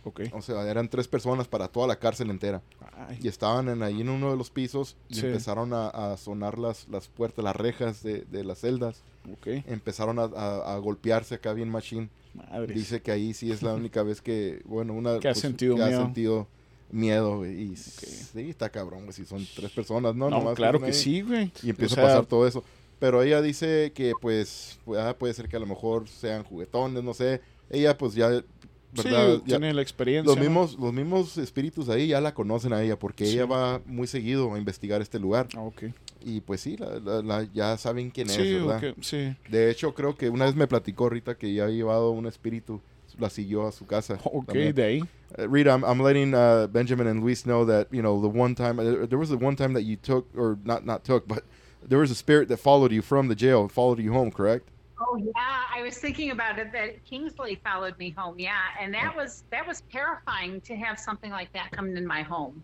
Ok. O sea, eran tres personas para toda la cárcel entera. Ay, Y estaban en, ahí en uno de los pisos y Sí. empezaron a, a sonar las, las puertas, las rejas de, de las celdas. ok. Empezaron a, a- a golpearse acá bien machine. Madre. Dice que ahí sí es la única vez que, bueno, una... pues, Que ha sentido que ha miedo. sentido miedo. Y sí, está cabrón, güey. Si son tres personas, ¿no? No, claro que sí, güey. Y empieza O sea, a pasar todo eso. Pero ella dice que, pues, pu- ah, puede ser que a lo mejor sean juguetones, no sé. Ella, pues, ya, ¿verdad? Sí, tiene la experiencia. los ¿no? mismos, los mismos espíritus ahí ya la conocen a ella porque Sí. ella va muy seguido a investigar este lugar. Ah, ok. Y pues sí, la- la- la- ya saben quién Sí, es, ¿verdad? ok, sí. De hecho, creo que una vez me platicó Rita que ya había llevado un espíritu, la siguió a su casa. Ok, también. de ahí. Uh, Rita, I'm, I'm letting uh, Benjamin and Luis know that, you know, the one time, uh, there was the one time that you took, or not, not took, but there was a spirit that followed you from the jail, followed you home, correct? Oh yeah, I was thinking about it that Kingsley followed me home. Yeah, and that was that was terrifying to have something like that come in my home.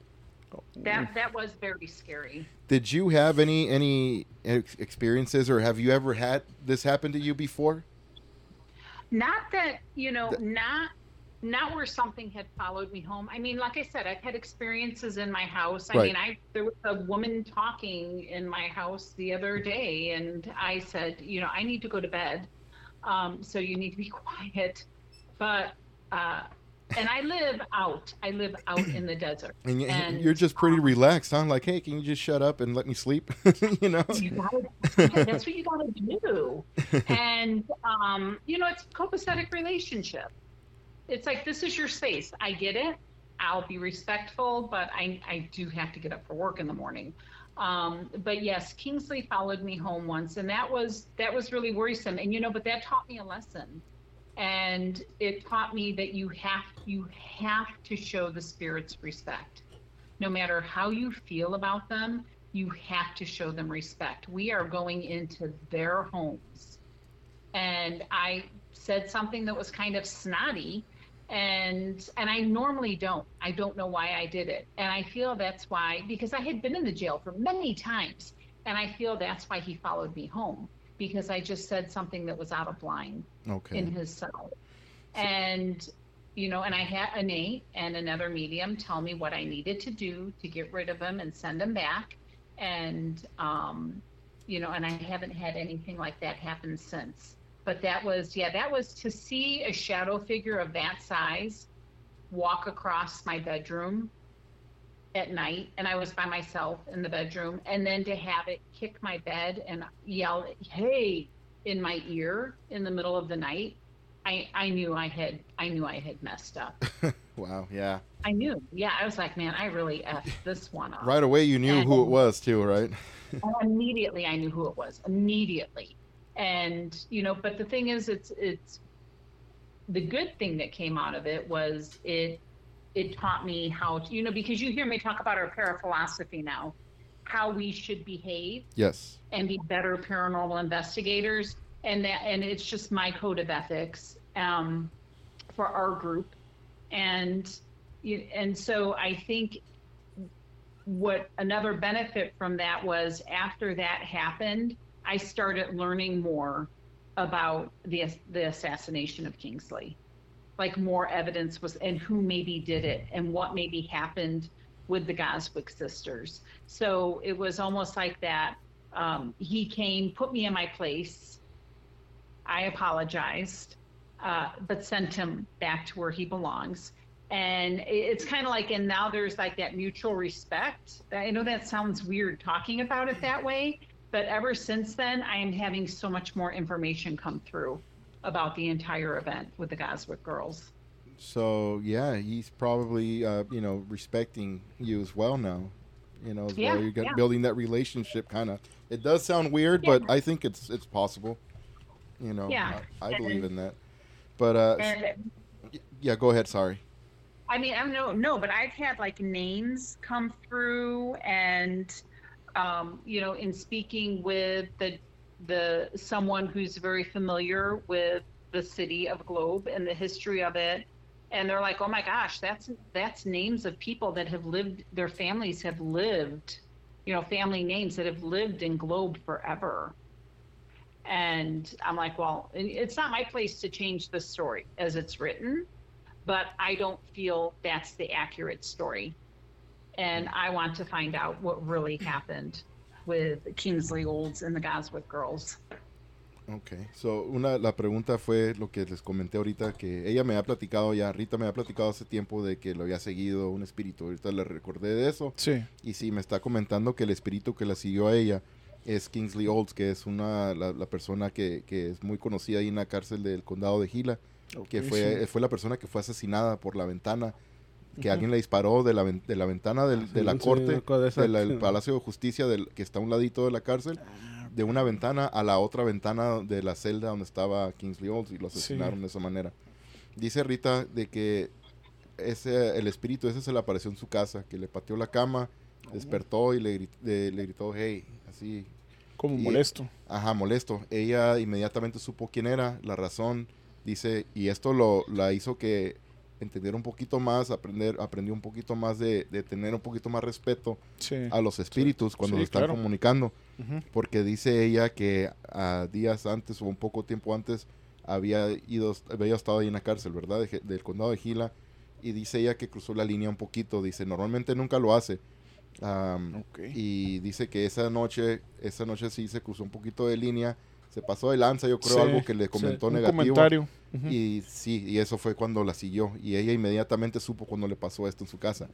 That mm. that was very scary. Did you have any any experiences, or have you ever had this happen to you before? Not that you know, not not where something had followed me home. I mean, like I said, I've had experiences in my house. I Right. mean, I there was a woman talking in my house the other day, and I said, you know, I need to go to bed, um, so you need to be quiet. But uh, and I live out. I live out in the desert. And, And, you're just pretty um, relaxed. I'm like, hey, can you just shut up and let me sleep? you know? You gotta, that's what you gotta do. And um, you know, it's a copacetic relationship. It's like this is your space. I get it. I'll be respectful, but I I do have to get up for work in the morning. Um, but yes, Kingsley followed me home once, and that was that was really worrisome. And you know, but that taught me a lesson. And it taught me that you have you have to show the spirits respect. No matter how you feel about them, you have to show them respect. We are going into their homes. And I said something that was kind of snotty and and I normally don't. I don't know why I did it. And I feel that's why because I had been in the jail for many times and I feel that's why he followed me home because I just said something that was out of line Okay. in his cell. And, you know, and I had a Nate and another medium tell me what I needed to do to get rid of him and send him back. And, um, you know, and I haven't had anything like that happen since. But that was, yeah, that was to see a shadow figure of that size walk across my bedroom at night and I was by myself in the bedroom and then to have it kick my bed and yell, "Hey!" in my ear in the middle of the night. I I knew I had I knew I had messed up. wow. Yeah. I knew. Yeah, I was like, "Man, I really effed this one up." Right away, you knew who it was, too, right? Immediately I knew who it was. Immediately. And, you know, but the thing is it's it's the good thing that came out of it was it it taught me how to, you know, because you hear me talk about our paraphilosophy now, how we should behave Yes. and be better paranormal investigators and that and it's just my code of ethics um, for our group and you, and so i think what another benefit from that was after that happened i started learning more about the the assassination of kingsley like more evidence was and who maybe did it and what maybe happened with the Goswick sisters. So it was almost like that. Um, he came, put me in my place. I apologized, uh, but sent him back to where he belongs. And it's kind of like, and now there's like that mutual respect. I know that sounds weird talking about it that way, but ever since then, I am having so much more information come through about the entire event with the Goswick girls. So, yeah, he's probably, uh, you know, respecting you as well now. You know, as Yeah, well. You're got- yeah. building that relationship kind of. It does sound weird, Yeah. but I think it's it's possible. You know, Yeah. I, I believe in that. But, uh, And yeah, go ahead. Sorry. I mean, I don't know, no, but I've had like names come through, and um, you know, in speaking with the the someone who's very familiar with the city of Globe and the history of it, and they're like, "Oh my gosh, that's that's names of people that have lived, their families have lived, you know, family names that have lived in Globe forever." And I'm like, well, it's not my place to change the story as it's written but I don't feel that's the accurate story. And I want to find out what really happened with Kingsley Olds and the Goswick girls. Ok, so una, la pregunta fue lo que les comenté ahorita, que ella me ha platicado ya, Rita me ha platicado hace tiempo de que lo había seguido un espíritu, ahorita le recordé de eso, Sí. y sí, me está comentando que el espíritu que la siguió a ella es Kingsley Olds, que es una, la, la persona que, que es muy conocida ahí en la cárcel del condado de Gila, que Ok, fue, sí. fue la persona que fue asesinada por la ventana, que Ujú. alguien le disparó de la, ven- de la ventana del- de la Sí, corte, sí, de de del Palacio de Justicia del, que está a un ladito de la cárcel, de una ventana a la otra ventana de la celda donde estaba Kingsley Olds y lo Sí. asesinaron de esa manera. Dice Rita de que ese, el espíritu ese se le apareció en su casa, que le pateó la cama, despertó y le, grit- le- le gritó, hey, así, Como Y- molesto. Ajá, molesto. Ella inmediatamente supo quién era, la razón, dice, y esto lo la hizo que entendiera un poquito más, aprender, aprendió un poquito más de, de tener un poquito más respeto Sí. a los espíritus cuando Sí, se están claro. comunicando, Ujú. porque dice ella que a días antes o un poco tiempo antes había ido, había estado ahí en la cárcel, ¿verdad? De- del condado de Gila. Y dice ella que cruzó la línea un poquito. Dice, normalmente nunca lo hace. Am, Ok. y dice que esa noche, esa noche sí se cruzó un poquito de línea. Se pasó de lanza, yo creo, Sí, algo que le comentó Un negativo. comentario. Y sí, y eso fue cuando la siguió. Y ella inmediatamente supo cuando le pasó esto en su casa.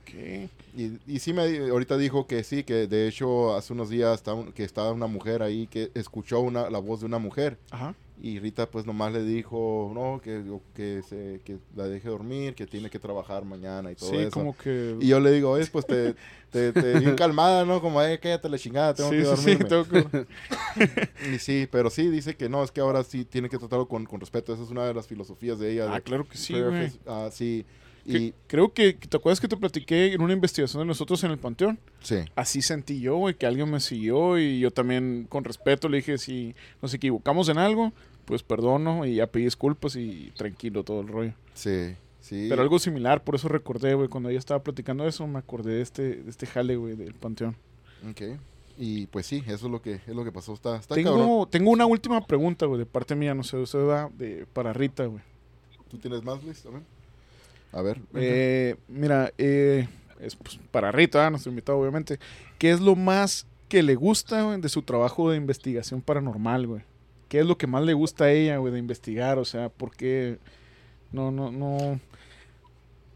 Y, y sí, me, ahorita dijo que sí, que de hecho hace unos días está un- que estaba una mujer ahí que escuchó una, la voz de una mujer. Ajá. Y Rita pues nomás le dijo, no, que, que, se, que la deje dormir, que tiene que trabajar mañana y todo Sí, eso. como que... Y yo le digo, es pues te, te, te- bien calmada, ¿no? Como, eh, cállate la chingada, tengo sí, que sí, sí, tengo que- Y sí, pero sí, dice que no, es que ahora sí tiene que tratarlo con, con respeto. Esa es una de las filosofías de ella. Ah, de claro que sí, güey. ah, sí. Y Creo que, ¿te acuerdas que te platiqué en una investigación de nosotros en el Panteón? sí, Así sentí yo, güey, que alguien me siguió y yo también con respeto le dije, si nos equivocamos en algo, pues perdono y ya pedí disculpas y tranquilo todo el rollo. sí, sí. Pero algo similar, por eso recordé, güey, cuando ella estaba platicando eso, me acordé de este, de este jale, güey, del Panteón. Ok. Y pues sí, eso es lo que, es lo que pasó. Está, está cabrón. Tengo, tengo una última pregunta, güey, de parte mía, no sé, usted va de, para Rita, güey. ¿Tú tienes más, Luis, también? A ver. Eh, mira, eh, es pues, para Rita, nuestro invitado, obviamente. ¿Qué es lo más que le gusta güey, de su trabajo de investigación paranormal, güey? ¿Qué es lo que más le gusta a ella, güey, de investigar? O sea, ¿por qué? No, no, no.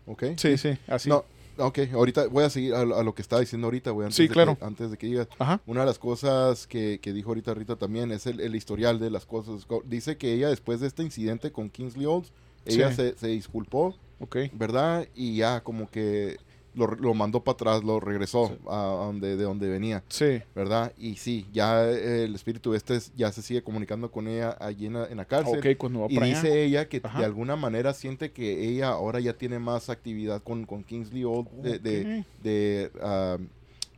ok. Sí, sí, así. No, ok, ahorita voy a seguir a, lo- a lo que estaba diciendo ahorita, güey. antes Sí, de claro. que- antes de que digas. Ajá. Una de las cosas que, que dijo ahorita Rita también es el, el historial de las cosas. Co- Dice que ella después de este incidente con Kingsley Olds, ella Sí. se, se disculpó, Ok. ¿verdad? Y ya como que lo, lo mandó para atrás, lo regresó Sí. a, donde, de donde venía, Sí. ¿verdad? Y sí, ya el espíritu este es- ya se sigue comunicando con ella allí en la, en la cárcel. Ok, cuando va Y para dice allá. ella que Ajá. de alguna manera siente que ella ahora ya tiene más actividad con, con Kingsley Old de, de, ah,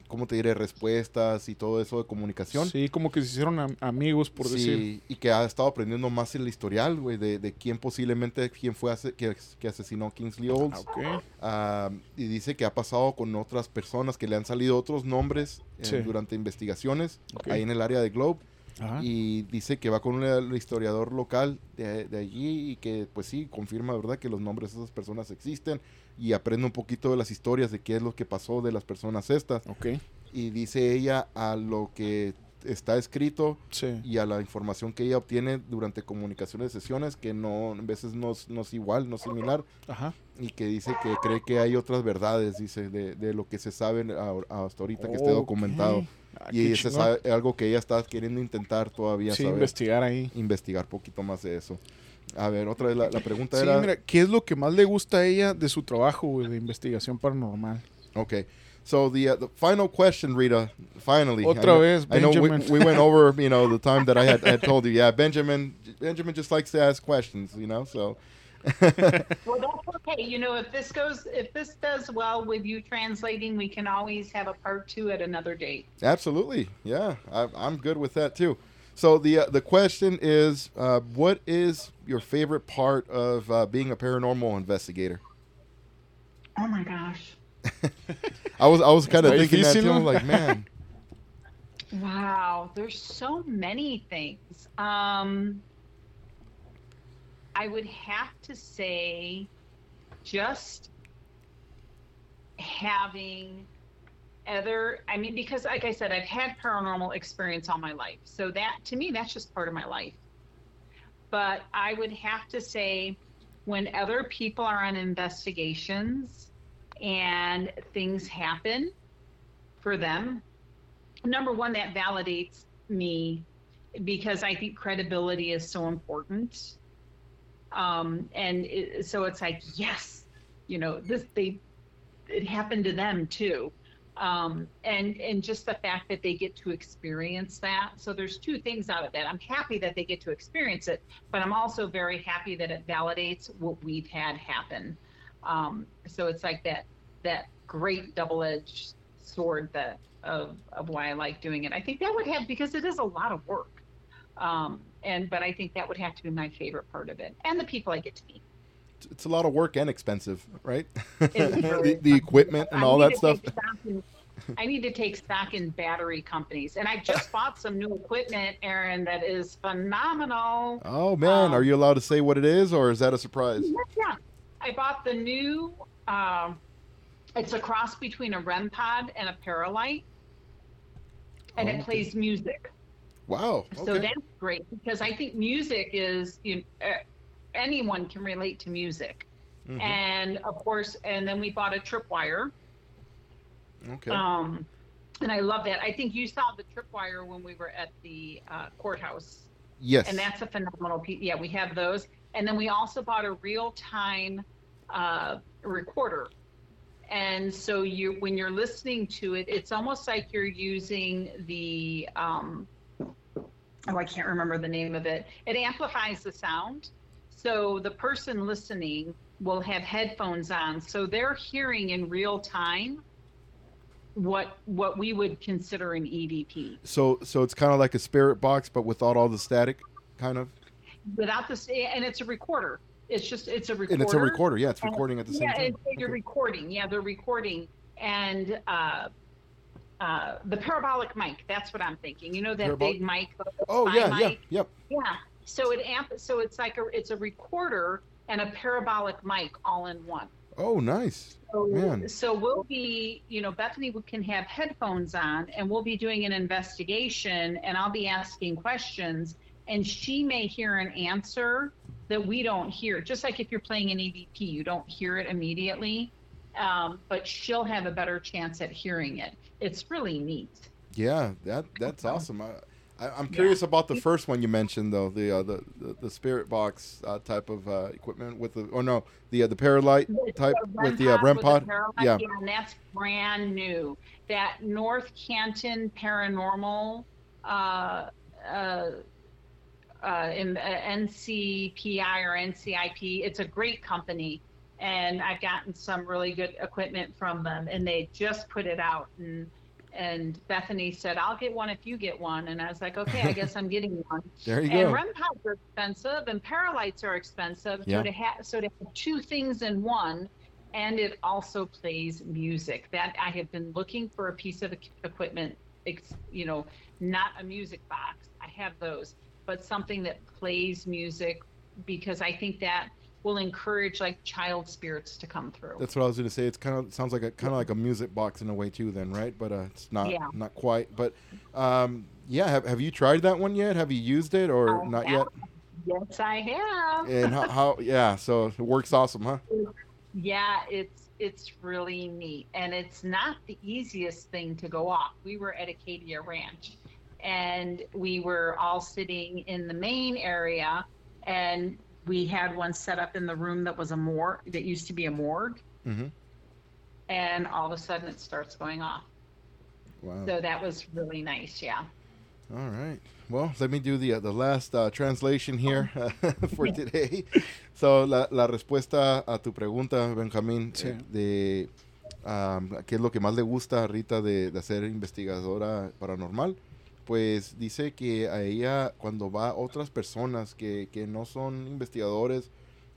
¿cómo te diré? Respuestas y todo eso de comunicación. Sí, como que se hicieron am- amigos, por Sí, decir. y que ha estado aprendiendo más el historial, güey, de, de quién posiblemente, quién fue ase- que, que asesinó a Kingsley Ah, Olds. ok. Ah, y dice que ha pasado con otras personas, que le han salido otros nombres eh, Sí. durante investigaciones ahí en el área de Globe. Ajá. Y dice que va con un- el historiador local de, de allí y que pues sí, confirma, ¿verdad? Que los nombres de esas personas existen y aprende un poquito de las historias de qué es lo que pasó de las personas estas. Ok. Y dice ella a lo que está escrito Sí. y a la información que ella obtiene durante comunicaciones de sesiones que no, a veces no, es- no es igual, no es similar Ajá. y que dice que cree que hay otras verdades, dice, de, de lo que se sabe a- hasta ahorita que esté documentado. Ah, y ese es algo que ella está queriendo intentar todavía Sí, saber investigar ahí. investigar poquito más de eso. A ver, otra vez la, la pregunta Sí, era... mira, ¿qué es lo que más le gusta a ella de su trabajo, güey, de investigación paranormal? Okay. So the, uh, the final question, Rita, finally. Otra I know, vez, I know we, we went over, you know, the time that I had, I had told you. Yeah, Benjamin, Benjamin just likes to ask questions, you know, so... Well, that's okay. You know, if this goes, if this does well with you translating, we can always have a part two at another date. Absolutely, yeah, I, I'm good with that too. So the uh, the question is, uh, what is your favorite part of uh, being a paranormal investigator? Oh my gosh. I was I was kind of thinking that too. like, man, Wow, there's so many things. Um, I would have to say just having other, I mean, because like I said, I've had paranormal experience all my life. So that to me, that's just part of my life. But I would have to say when other people are on investigations and things happen for them, number one, that validates me because I think credibility is so important. Um, and it, so it's like, yes, you know, this they it happened to them too. Um, and and just the fact that they get to experience that. So there's two things out of that. I'm happy that they get to experience it, but I'm also very happy that it validates what we've had happen. Um, so it's like that that great double-edged sword that of of why I like doing it. I think that would have because it is a lot of work. Um, and but I think that would have to be my favorite part of it, and the people I get to meet. It's- a lot of work and expensive, right? The, the equipment and I all that stuff. in- I need to take stock in battery companies. And I just bought some new equipment, Aaron, that is phenomenal. Oh man, Um, are you allowed to say what it is, or is that a surprise? Yeah, I bought the new. Um, it's a cross between a REM pod and a Paralight, and Oh, it okay. plays music. Wow. So that's great because I think music is you. Uh, anyone can relate to music, Mhm. and of course, and then we bought a tripwire. Okay. Um, and I love that. I think you saw the tripwire when we were at the uh, courthouse yes. and that's a phenomenal piece. Yeah, we have those, and then we also bought a real-time uh, recorder. And so you, when you're listening to it, it's almost like you're using the, um, oh, I can't remember the name of it. It amplifies the sound, so the person listening will have headphones on, so they're hearing in real time what what we would consider an EVP. so so it's kind of like a spirit box, but without all the static, kind of. without this and it's a recorder it's just it's a recorder And it's a recorder. Yeah, it's And- recording at the same yeah time. you're Okay. recording yeah they're recording and uh uh the parabolic mic that's what i'm thinking you know that Parabol- big mic Oh yeah, yeah, mic? yep. yeah so it amp so it's like a it's a recorder and a parabolic mic all in one Oh, nice. so, Man. so we'll be, you know, Bethany can have headphones on and we'll be doing an investigation and I'll be asking questions and she may hear an answer that we don't hear. Just like if you're playing an EVP, you don't hear it immediately, um, but she'll have a better chance at hearing it. It's really neat. Yeah, that that's awesome. I, I, I'm curious about the first one you mentioned, though the uh, the, the the spirit box uh, type of uh, equipment with the or no the uh, the Paralight It's type with the uh, REM pod. Yeah. and that's brand new. That North Canton Paranormal, uh, uh, uh, in uh, NCPI or NCIP, it's a great company, and I've gotten some really good equipment from them, and they just put it out and. And Bethany said, "I'll get one if you get one." And I was like, "Okay, I guess I'm getting one." There you and go. REM pods are expensive, and Paralights are expensive. Yeah. So to have so to have two things in one, and it also plays music. That I have been looking for a piece of equipment, you know, not a music box. I have those, but something that plays music because I think that will encourage like child spirits to come through. That's what I was going to say. It's kind of sounds like a kind of like a music box in a way too, then, right? But uh, it's not Yeah. not quite. But um, yeah, have, have you tried that one yet? Have you used it or I not have. yet? yes, I have. And how, how? Yeah, so it works awesome, huh? Yeah, it's it's really neat, and it's not the easiest thing to go off. We were at Acadia Ranch, and we were all sitting in the main area, and we had one set up in the room that was a morgue that used to be a morgue, Mm-hmm. and all of a sudden it starts going off. Wow. So that was really nice. Yeah. All right. Well, let me do the uh, the last uh, translation here for today. So la, la respuesta a tu pregunta, Benjamín, Sí. de um, qué es lo que más le gusta a Rita de, de ser investigadora paranormal, pues dice que a ella cuando va otras personas que, que no son investigadores,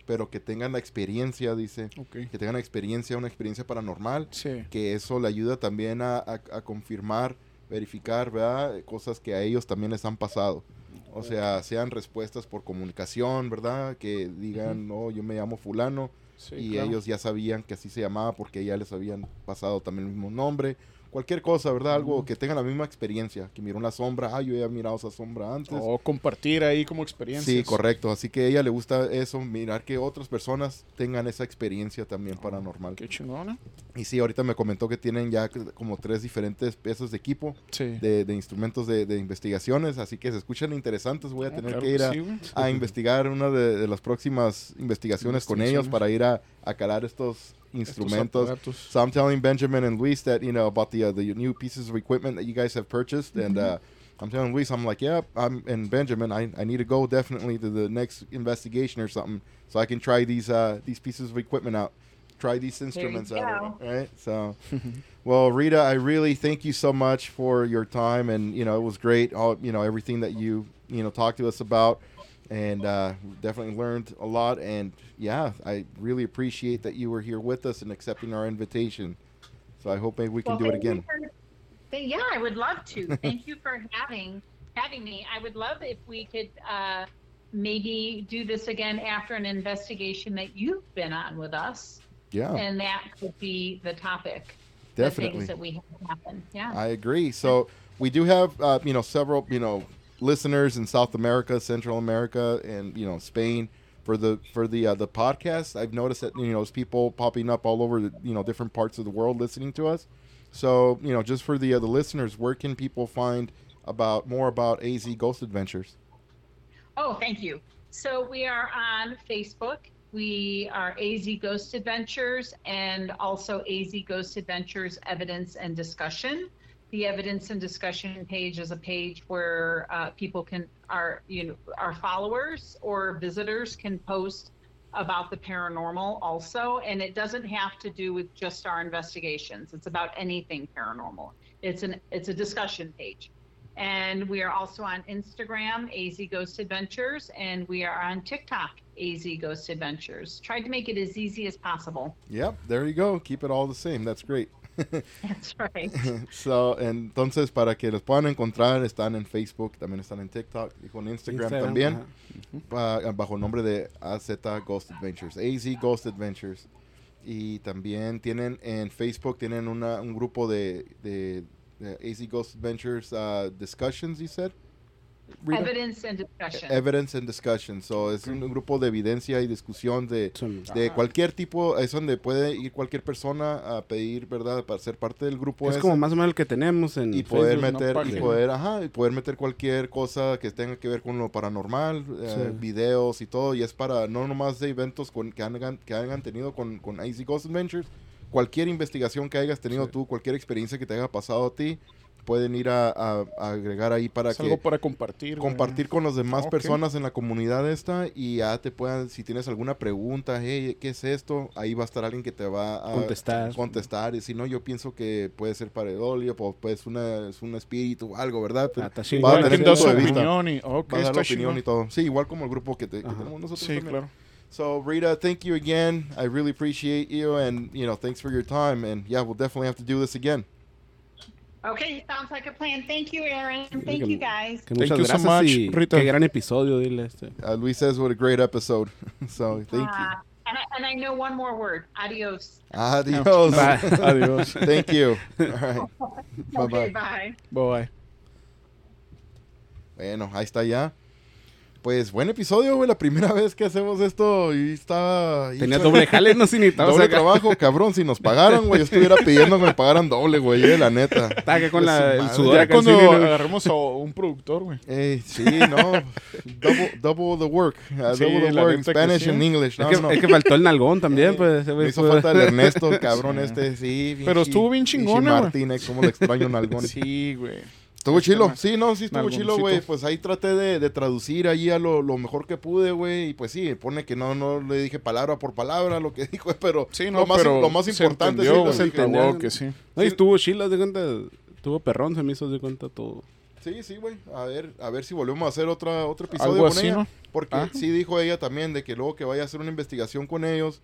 pero que tengan la experiencia, dice, que tengan experiencia, una experiencia paranormal, Sí. que eso le ayuda también a, a- a confirmar, verificar, ¿verdad? Cosas que a ellos también les han pasado. O sea, sean respuestas por comunicación, ¿verdad? Que digan, no, yo me llamo fulano Sí, y claro. ellos ya sabían que así se llamaba porque ya les habían pasado también el mismo nombre. Cualquier cosa, ¿verdad? Algo que tengan la misma experiencia, que miró una sombra, ah, yo ya he mirado esa sombra antes. O compartir ahí como experiencias. Sí, correcto. Así que a ella le gusta eso, mirar que otras personas tengan esa experiencia también paranormal. Qué chingona. Y sí, ahorita me comentó que tienen ya como tres diferentes piezas de equipo, Sí. de, de instrumentos de, de investigaciones, así que se escuchan interesantes. Voy a Ah, tener claro que ir a, sí, güey. a investigar una de, de las próximas investigaciones con ellos para ir a, a calar Estos instrumentos. So I'm telling Benjamin and Luis that you know about the uh, the new pieces of equipment that you guys have purchased, and uh, I'm telling Luis, I'm like, yeah, I'm and Benjamin, I, I need to go definitely to the next investigation or something, so I can try these uh these pieces of equipment out, try these instruments out, right? So, well, Rita, I really thank you so much for your time, and you know it was great, all you know everything that you you know talked to us about and uh, definitely learned a lot. And yeah, I really appreciate that you were here with us and accepting our invitation. So I hope maybe we can Well, do it again. for- yeah, I would love to. Thank you for having having me. I would love if we could uh, maybe do this again after an investigation that you've been on with us, Yeah, and that could be the topic. Definitely, The things that we have happen. Yeah. I agree. So we do have, uh, you know, several, you know, listeners in South America, Central America, and you know, Spain for the for the uh, the podcast. I've noticed that you know, there's people popping up all over, the, you know, different parts of the world listening to us. So you know, just for the uh, the listeners, where can people find about more about AZ Ghost Adventures? Oh, thank you. So we are on Facebook. We are AZ Ghost Adventures and also AZ Ghost Adventures Evidence and Discussion. The evidence and discussion page is a page where uh, people can, our you know, our followers or visitors can post about the paranormal also, and it doesn't have to do with just our investigations. It's about anything paranormal. It's an it's a discussion page. And we are also on Instagram, AZ Ghost Adventures, and we are on TikTok, AZ Ghost Adventures. Tried to make it as easy as possible. Yep, there you go. Keep it all the same. That's great. That's right. so, entonces, para que los puedan encontrar, están en Facebook, también están en TikTok y con Instagram, Instagram, también, ajá. ba- bajo el nombre de AZ Ghost Adventures, AZ Ghost Adventures. Y también tienen en Facebook, tienen una, un grupo de, de, de AZ Ghost Adventures uh, Discussions, you said? Rita? Evidence and discussion. Evidence and Discussion. So, es un grupo de evidencia y discusión de, de cualquier tipo, es donde puede ir cualquier persona a pedir, ¿verdad? Para ser parte del grupo. es ese. como más o menos el que tenemos en y poder Facebook. no meter y paguen. poder ajá y poder meter cualquier cosa que tenga que ver con lo paranormal eh, Sí. videos y todo y es para no nomás de eventos con, que hagan que hayan tenido con con Icy Ghost Adventures cualquier investigación que hayas tenido Sí. tú cualquier experiencia que te haya pasado a ti pueden ir a, a- a agregar ahí para Es que algo para compartir. güey. compartir con las demás Ok. personas en la comunidad esta y ya te puedan si tienes alguna pregunta hey qué es esto ahí va a estar alguien que te va a Contestar. contestar y si no yo pienso que puede ser paredolio o pues una, es un espíritu o algo verdad Pero Ah, va a chingón. tener su opinión y... ok, va a dar opinión y todo sí igual como el grupo que, te, que tenemos nosotros Sí, también. claro. so Rita thank you again I really appreciate you and you know thanks for your time and yeah we'll definitely have to do this again Okay, sounds like a plan. Thank you, Aaron. Thank you, guys. Que Thank muchas you so gracias much, y Rita. qué gran episodio, dile este. uh, Luis says what a great episode so thank you Uh, and, I, and I know one more word. Adios. adios Bye. Adiós. thank you all right bye Okay, bye bye. Bye. Bueno, ahí está ya. Pues buen episodio, güey. La primera vez que hacemos esto y estaba. Tenía doble jale, no sin necesitabas doble acá. trabajo, cabrón. Si nos pagaran, güey, yo estuviera pidiendo que me pagaran doble, güey, eh, la neta. Estaba acá con De la, el sudor Ya cuando agarremos a un productor, güey. Ey, sí, no. double, double the work. Uh, Sí, double the work. que Spanish sí. and English. Es No, que, no. es que faltó el nalgón también, pues. ese Me hizo fue- falta el Ernesto, el cabrón Sí. este, sí. bien Pero estuvo bien pinche chingona, güey. Martínez, como le extraño en algún. Sí, güey. Estuvo chilo, sí, no, sí estuvo chilo, güey. Pues ahí traté de, de traducir ahí a lo, lo mejor que pude, güey. Y pues sí, pone que no, no le dije palabra por palabra lo que dijo, pero Sí, no, lo, más, pero lo más se importante entendió, sí lo se entendió. que sí. No, y estuvo chila, de cuenta. Estuvo perrón, se me hizo de cuenta todo. Sí, sí, güey. A ver, a ver si volvemos a hacer otra, otro episodio Algo con así, ella. ¿no? Porque Ah. sí dijo ella también de que luego que vaya a hacer una investigación con ellos,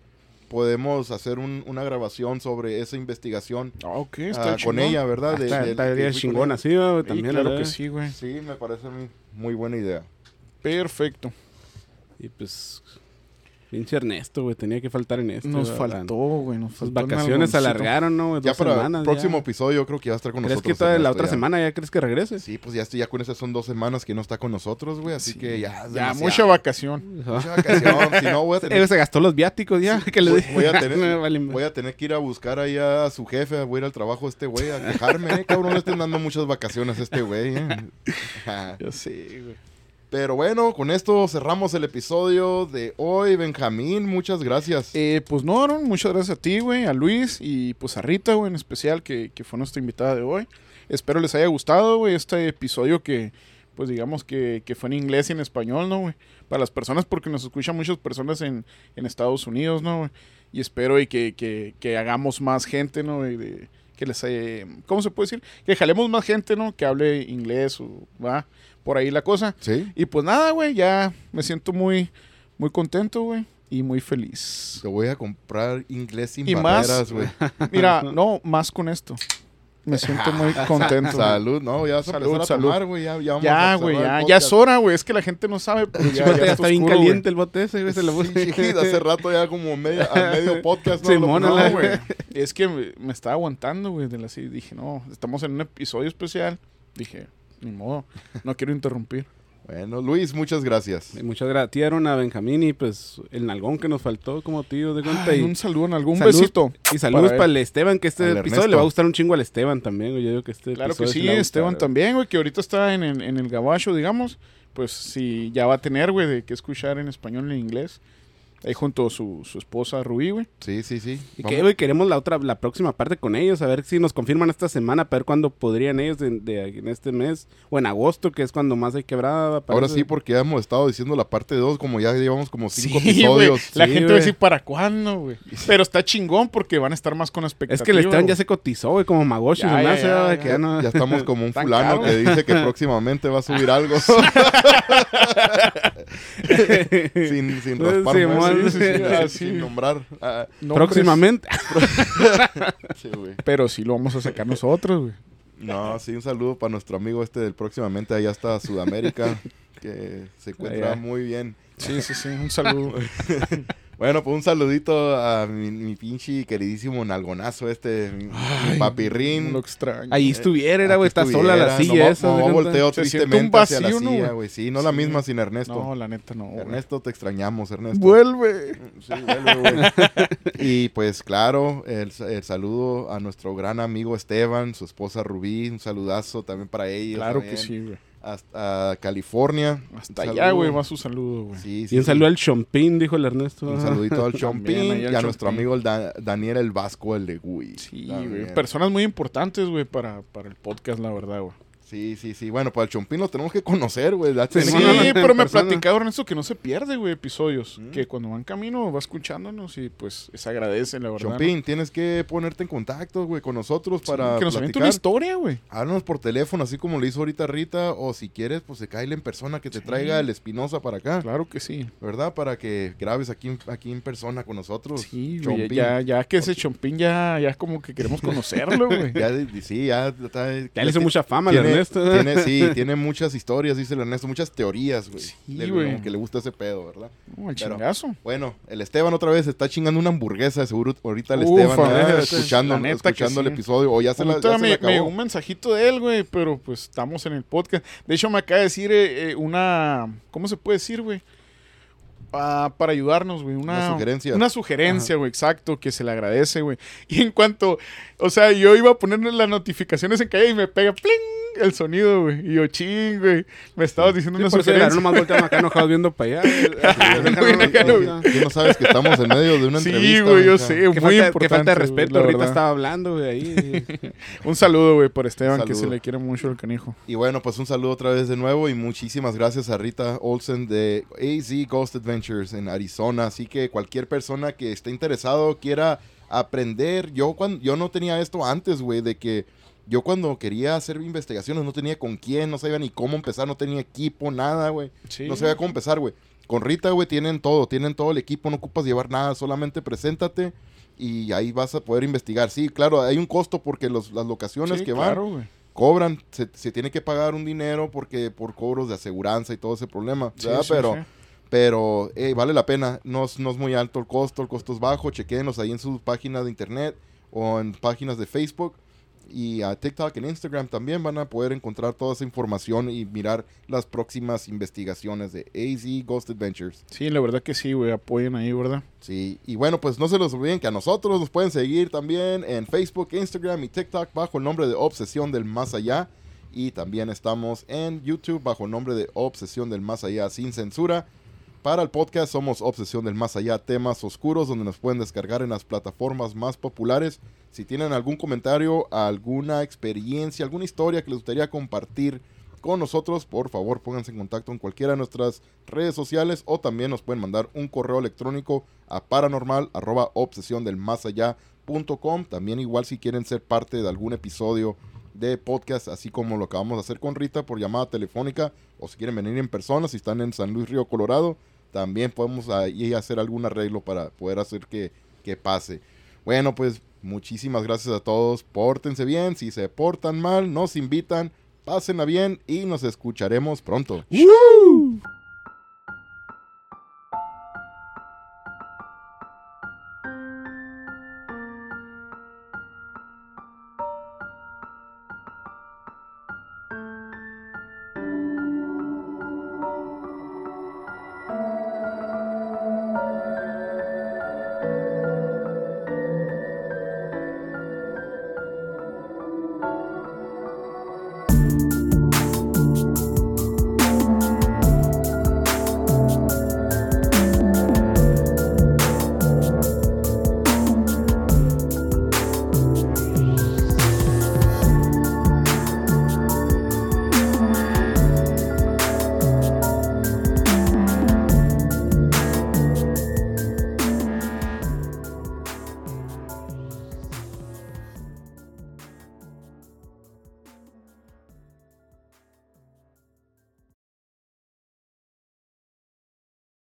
podemos hacer un- una grabación sobre esa investigación Ah, ok, ah, está con ella, ¿verdad? De- Está, fui con chingón ella. así, güey. Sí, También, claro la que sí, güey. Sí, me parece a mí muy buena idea. Perfecto. Y pues. Pinche Ernesto, güey. Tenía que faltar en esto. Nos faltó, güey. Nos faltó vacaciones se alargaron, ¿no? güey? Ya Dos para semanas. el próximo ya. episodio yo creo que va a estar con ¿Crees nosotros. que toda la otra ya. semana ya crees que regrese? Sí, pues ya estoy ya con esas son dos semanas que no está con nosotros, güey. Así Sí. que ya. Ya, demasiado. mucha vacación. Mucha vacación. si no, voy a tener se gastó los viáticos ya. que le Voy, voy a tener, vale voy a tener que ir a buscar ahí a su jefe, voy a ir al trabajo este güey a quejarme, eh, cabrón, le estén dando muchas vacaciones a este güey. eh. Ya sé, güey. Pero bueno, con esto cerramos el episodio de hoy. Benjamín, muchas gracias. Eh, pues no, Aaron, muchas gracias a ti, güey, a Luis y pues a Rita, güey, en especial, que, que fue nuestra invitada de hoy. Espero les haya gustado, este episodio que, pues digamos que, que fue en inglés y en español, ¿no, güey? Para las personas, porque nos escuchan muchas personas en, en Estados Unidos, ¿no? Y espero y que, que, que hagamos más gente, ¿no? que les, eh, ¿cómo se puede decir? Que jalemos más gente, ¿no? Que hable inglés o, va, por ahí la cosa. Sí. Y pues nada, güey, ya me siento muy, muy contento, güey. y muy feliz. Te voy a comprar inglés sin Y más- barreras, güey. Mira, no, más con esto. Me siento muy contento. Salud, no, ya vas a Salud, salud. tomar, güey. Ya, ya Ya, güey, ya, es hora, güey. Es que la gente no sabe, pero ya, está bien caliente el bote ese, güey. Se lo puse. sí, hace rato ya como media, a medio podcast. ¿no? Simón, Lo- No, güey. Es que me, me estaba aguantando, güey, de la serie. Dije, no, estamos en un episodio especial. Dije, ni modo, no quiero interrumpir. Bueno, Luis, muchas gracias. Y Muchas gracias. Tiraron a Benjamín y pues el nalgón que nos faltó como tío de cuenta. Ay, y, un saludo en algún Saludos- besito. y saludos para el Esteban, que este Al episodio Ernesto. le va a gustar un chingo al Esteban también, güey. Yo digo que este Claro que sí, Esteban gustar, también, güey, que ahorita está en, el- en el gabacho, digamos. Pues sí, ya va a tener, güey, de qué escuchar en español y en inglés. Ahí junto a su, su esposa Rubí, güey. Sí, sí, sí. Y Vamos- que, güey, queremos la otra, la próxima parte con ellos, a ver si nos confirman esta semana, para ver cuándo podrían ellos de, de- en este mes, o en agosto, que es cuando más hay quebrada. Ahora sí, porque ya hemos estado diciendo la parte 2, como ya llevamos como cinco Sí, episodios. La Sí, gente va a decir, ¿para cuándo, güey? Pero está chingón porque van a estar más con expectativa. Es que el Esteban ya se cotizó, güey, como Magoshi, Ya, se me ya, hace, ya, güey, ya. que ya no... Ya estamos como un fulano caro. que dice que próximamente va a subir algo. sin, sin raspar Simón, muelas, sí, sin- sí, así. sin nombrar. Ah, Nombres, Próximamente. sí, güey. Pero sí lo vamos a sacar nosotros, güey. No, sí, un saludo para nuestro amigo este del próximamente allá hasta Sudamérica, que se encuentra Allá. muy bien. Sí, sí, sí. Un saludo. Bueno, pues un saludito a mi, mi pinche queridísimo nalgonazo este, mi, papirrín. Lo extraño. Ahí estuviera, era, güey, Aquí está sola la silla no, esa. No, un tristemente hacia la vacío, ¿no, silla, güey? güey. Sí, no la misma sin Ernesto. No, la neta no, güey. Ernesto, te extrañamos, Ernesto. Vuelve. Sí, vuelve, güey. y pues claro, el, el saludo a nuestro gran amigo Esteban, su esposa Rubí, un saludazo también para ellos. Claro también, que sí, güey. Hasta California. Hasta allá, güey, va su saludo, güey. Sí, sí, Y un sí. saludo al Chompín, dijo el Ernesto. Un saludito al Chompín y a nuestro amigo el Da- Daniel el Vasco, el de Gui. Sí, güey. Personas muy importantes, güey, para, para el podcast, la verdad, güey. Sí, sí, sí. Bueno, para el Chompín lo tenemos que conocer, güey. Sí, en pero me platicaba Ernesto que no se pierde, güey, episodios. Mm. Que cuando van camino va escuchándonos y pues se agradece, la verdad. ¿no? Chompín, tienes que ponerte en contacto, güey, con nosotros Sí, para que nos platicar. una historia, güey. Háblanos por teléfono, así como le hizo ahorita Rita, o si quieres, pues se cae en persona que te Sí. traiga el Espinosa para acá, Claro que sí. ¿verdad? Para que grabes aquí, aquí en persona con nosotros. Sí, güey, Chompín. ya, ya que ese chompín ya, ya como que queremos conocerlo, güey. Ya, sí, ya, está- Ya le hizo mucha fama al tiene, Ernesto. tiene- sí, tiene muchas historias, dice el Ernesto, muchas teorías, güey. Sí, güey. como que le gusta ese pedo, ¿verdad? No, el Pero- chingazo. Bueno, el Esteban otra vez está chingando una hamburguesa, seguro ahorita el Esteban la escuchando, escuchando el sí. episodio, o ya se la, ya se me, llegó acabó. un mensajito de él, güey, pero pues estamos en el podcast. De hecho, me acaba de decir eh, eh, una. ¿Cómo se puede decir, güey? Ah, para ayudarnos, güey. Una, Una sugerencia. Una sugerencia, güey, exacto, que se le agradece, güey. Y en cuanto. O sea, yo iba a ponerle las notificaciones en calle y me pega ¡pling! El sonido, güey. Y yo, ching, güey. Me estabas diciendo Sí, una por eso sugerencia. nomás acá enojados viendo para allá. Güey, acá no, güey. Tú no sabes que estamos en medio de una Sí, entrevista. güey, yo sé. Muy falta, importante. qué falta de respeto, la ahorita estaba hablando, güey, ahí. Un saludo, güey, por Esteban, que se le quiere mucho el canijo. Y bueno, pues un saludo otra vez de nuevo y muchísimas gracias a Rita Olsen de AZ Ghost Adventures en Arizona. Así que cualquier persona que esté interesado, quiera aprender, yo cuando yo no tenía esto antes, güey, de que yo cuando quería hacer investigaciones no tenía con quién, no sabía ni cómo empezar, no tenía equipo, nada, güey. Sí. No sabía cómo empezar, güey. Con Rita, güey, tienen todo, tienen todo el equipo, no ocupas llevar nada, solamente preséntate y ahí vas a poder investigar. Sí, claro, hay un costo porque los, las locaciones Sí, que van cobran, se, se tiene que pagar un dinero porque por cobros de aseguranza y todo ese problema, Sí, ¿verdad? sí, pero pero eh, vale la pena, no, es- no es muy alto el costo, el costo es bajo, chequenos ahí en sus páginas de internet o en páginas de Facebook y a TikTok en Instagram también van a poder encontrar toda esa información y mirar las próximas investigaciones de AZ Ghost Adventures. Sí, la verdad que sí, güey. Apoyen ahí, ¿verdad? Sí, y bueno, pues no se los olviden que a nosotros nos pueden seguir también en Facebook, Instagram y TikTok bajo el nombre de Obsesión del Más Allá. Y también estamos en YouTube bajo el nombre de Obsesión del Más Allá sin censura. Para el podcast somos Obsesión del Más Allá, temas oscuros donde nos pueden descargar en las plataformas más populares. Si tienen algún comentario, alguna experiencia, alguna historia que les gustaría compartir con nosotros, por favor pónganse en contacto en cualquiera de nuestras redes sociales o también nos pueden mandar un correo electrónico a paranormal. También igual si quieren ser parte de algún episodio de podcast, así como lo acabamos de hacer con Rita por llamada telefónica, o si quieren venir en persona, si están en San Luis Río Colorado, también podemos ahí hacer algún arreglo para poder hacer que, que pase. Bueno, pues muchísimas gracias a todos. Pórtense bien. Si se portan mal, nos invitan. Pásenla bien y nos escucharemos pronto.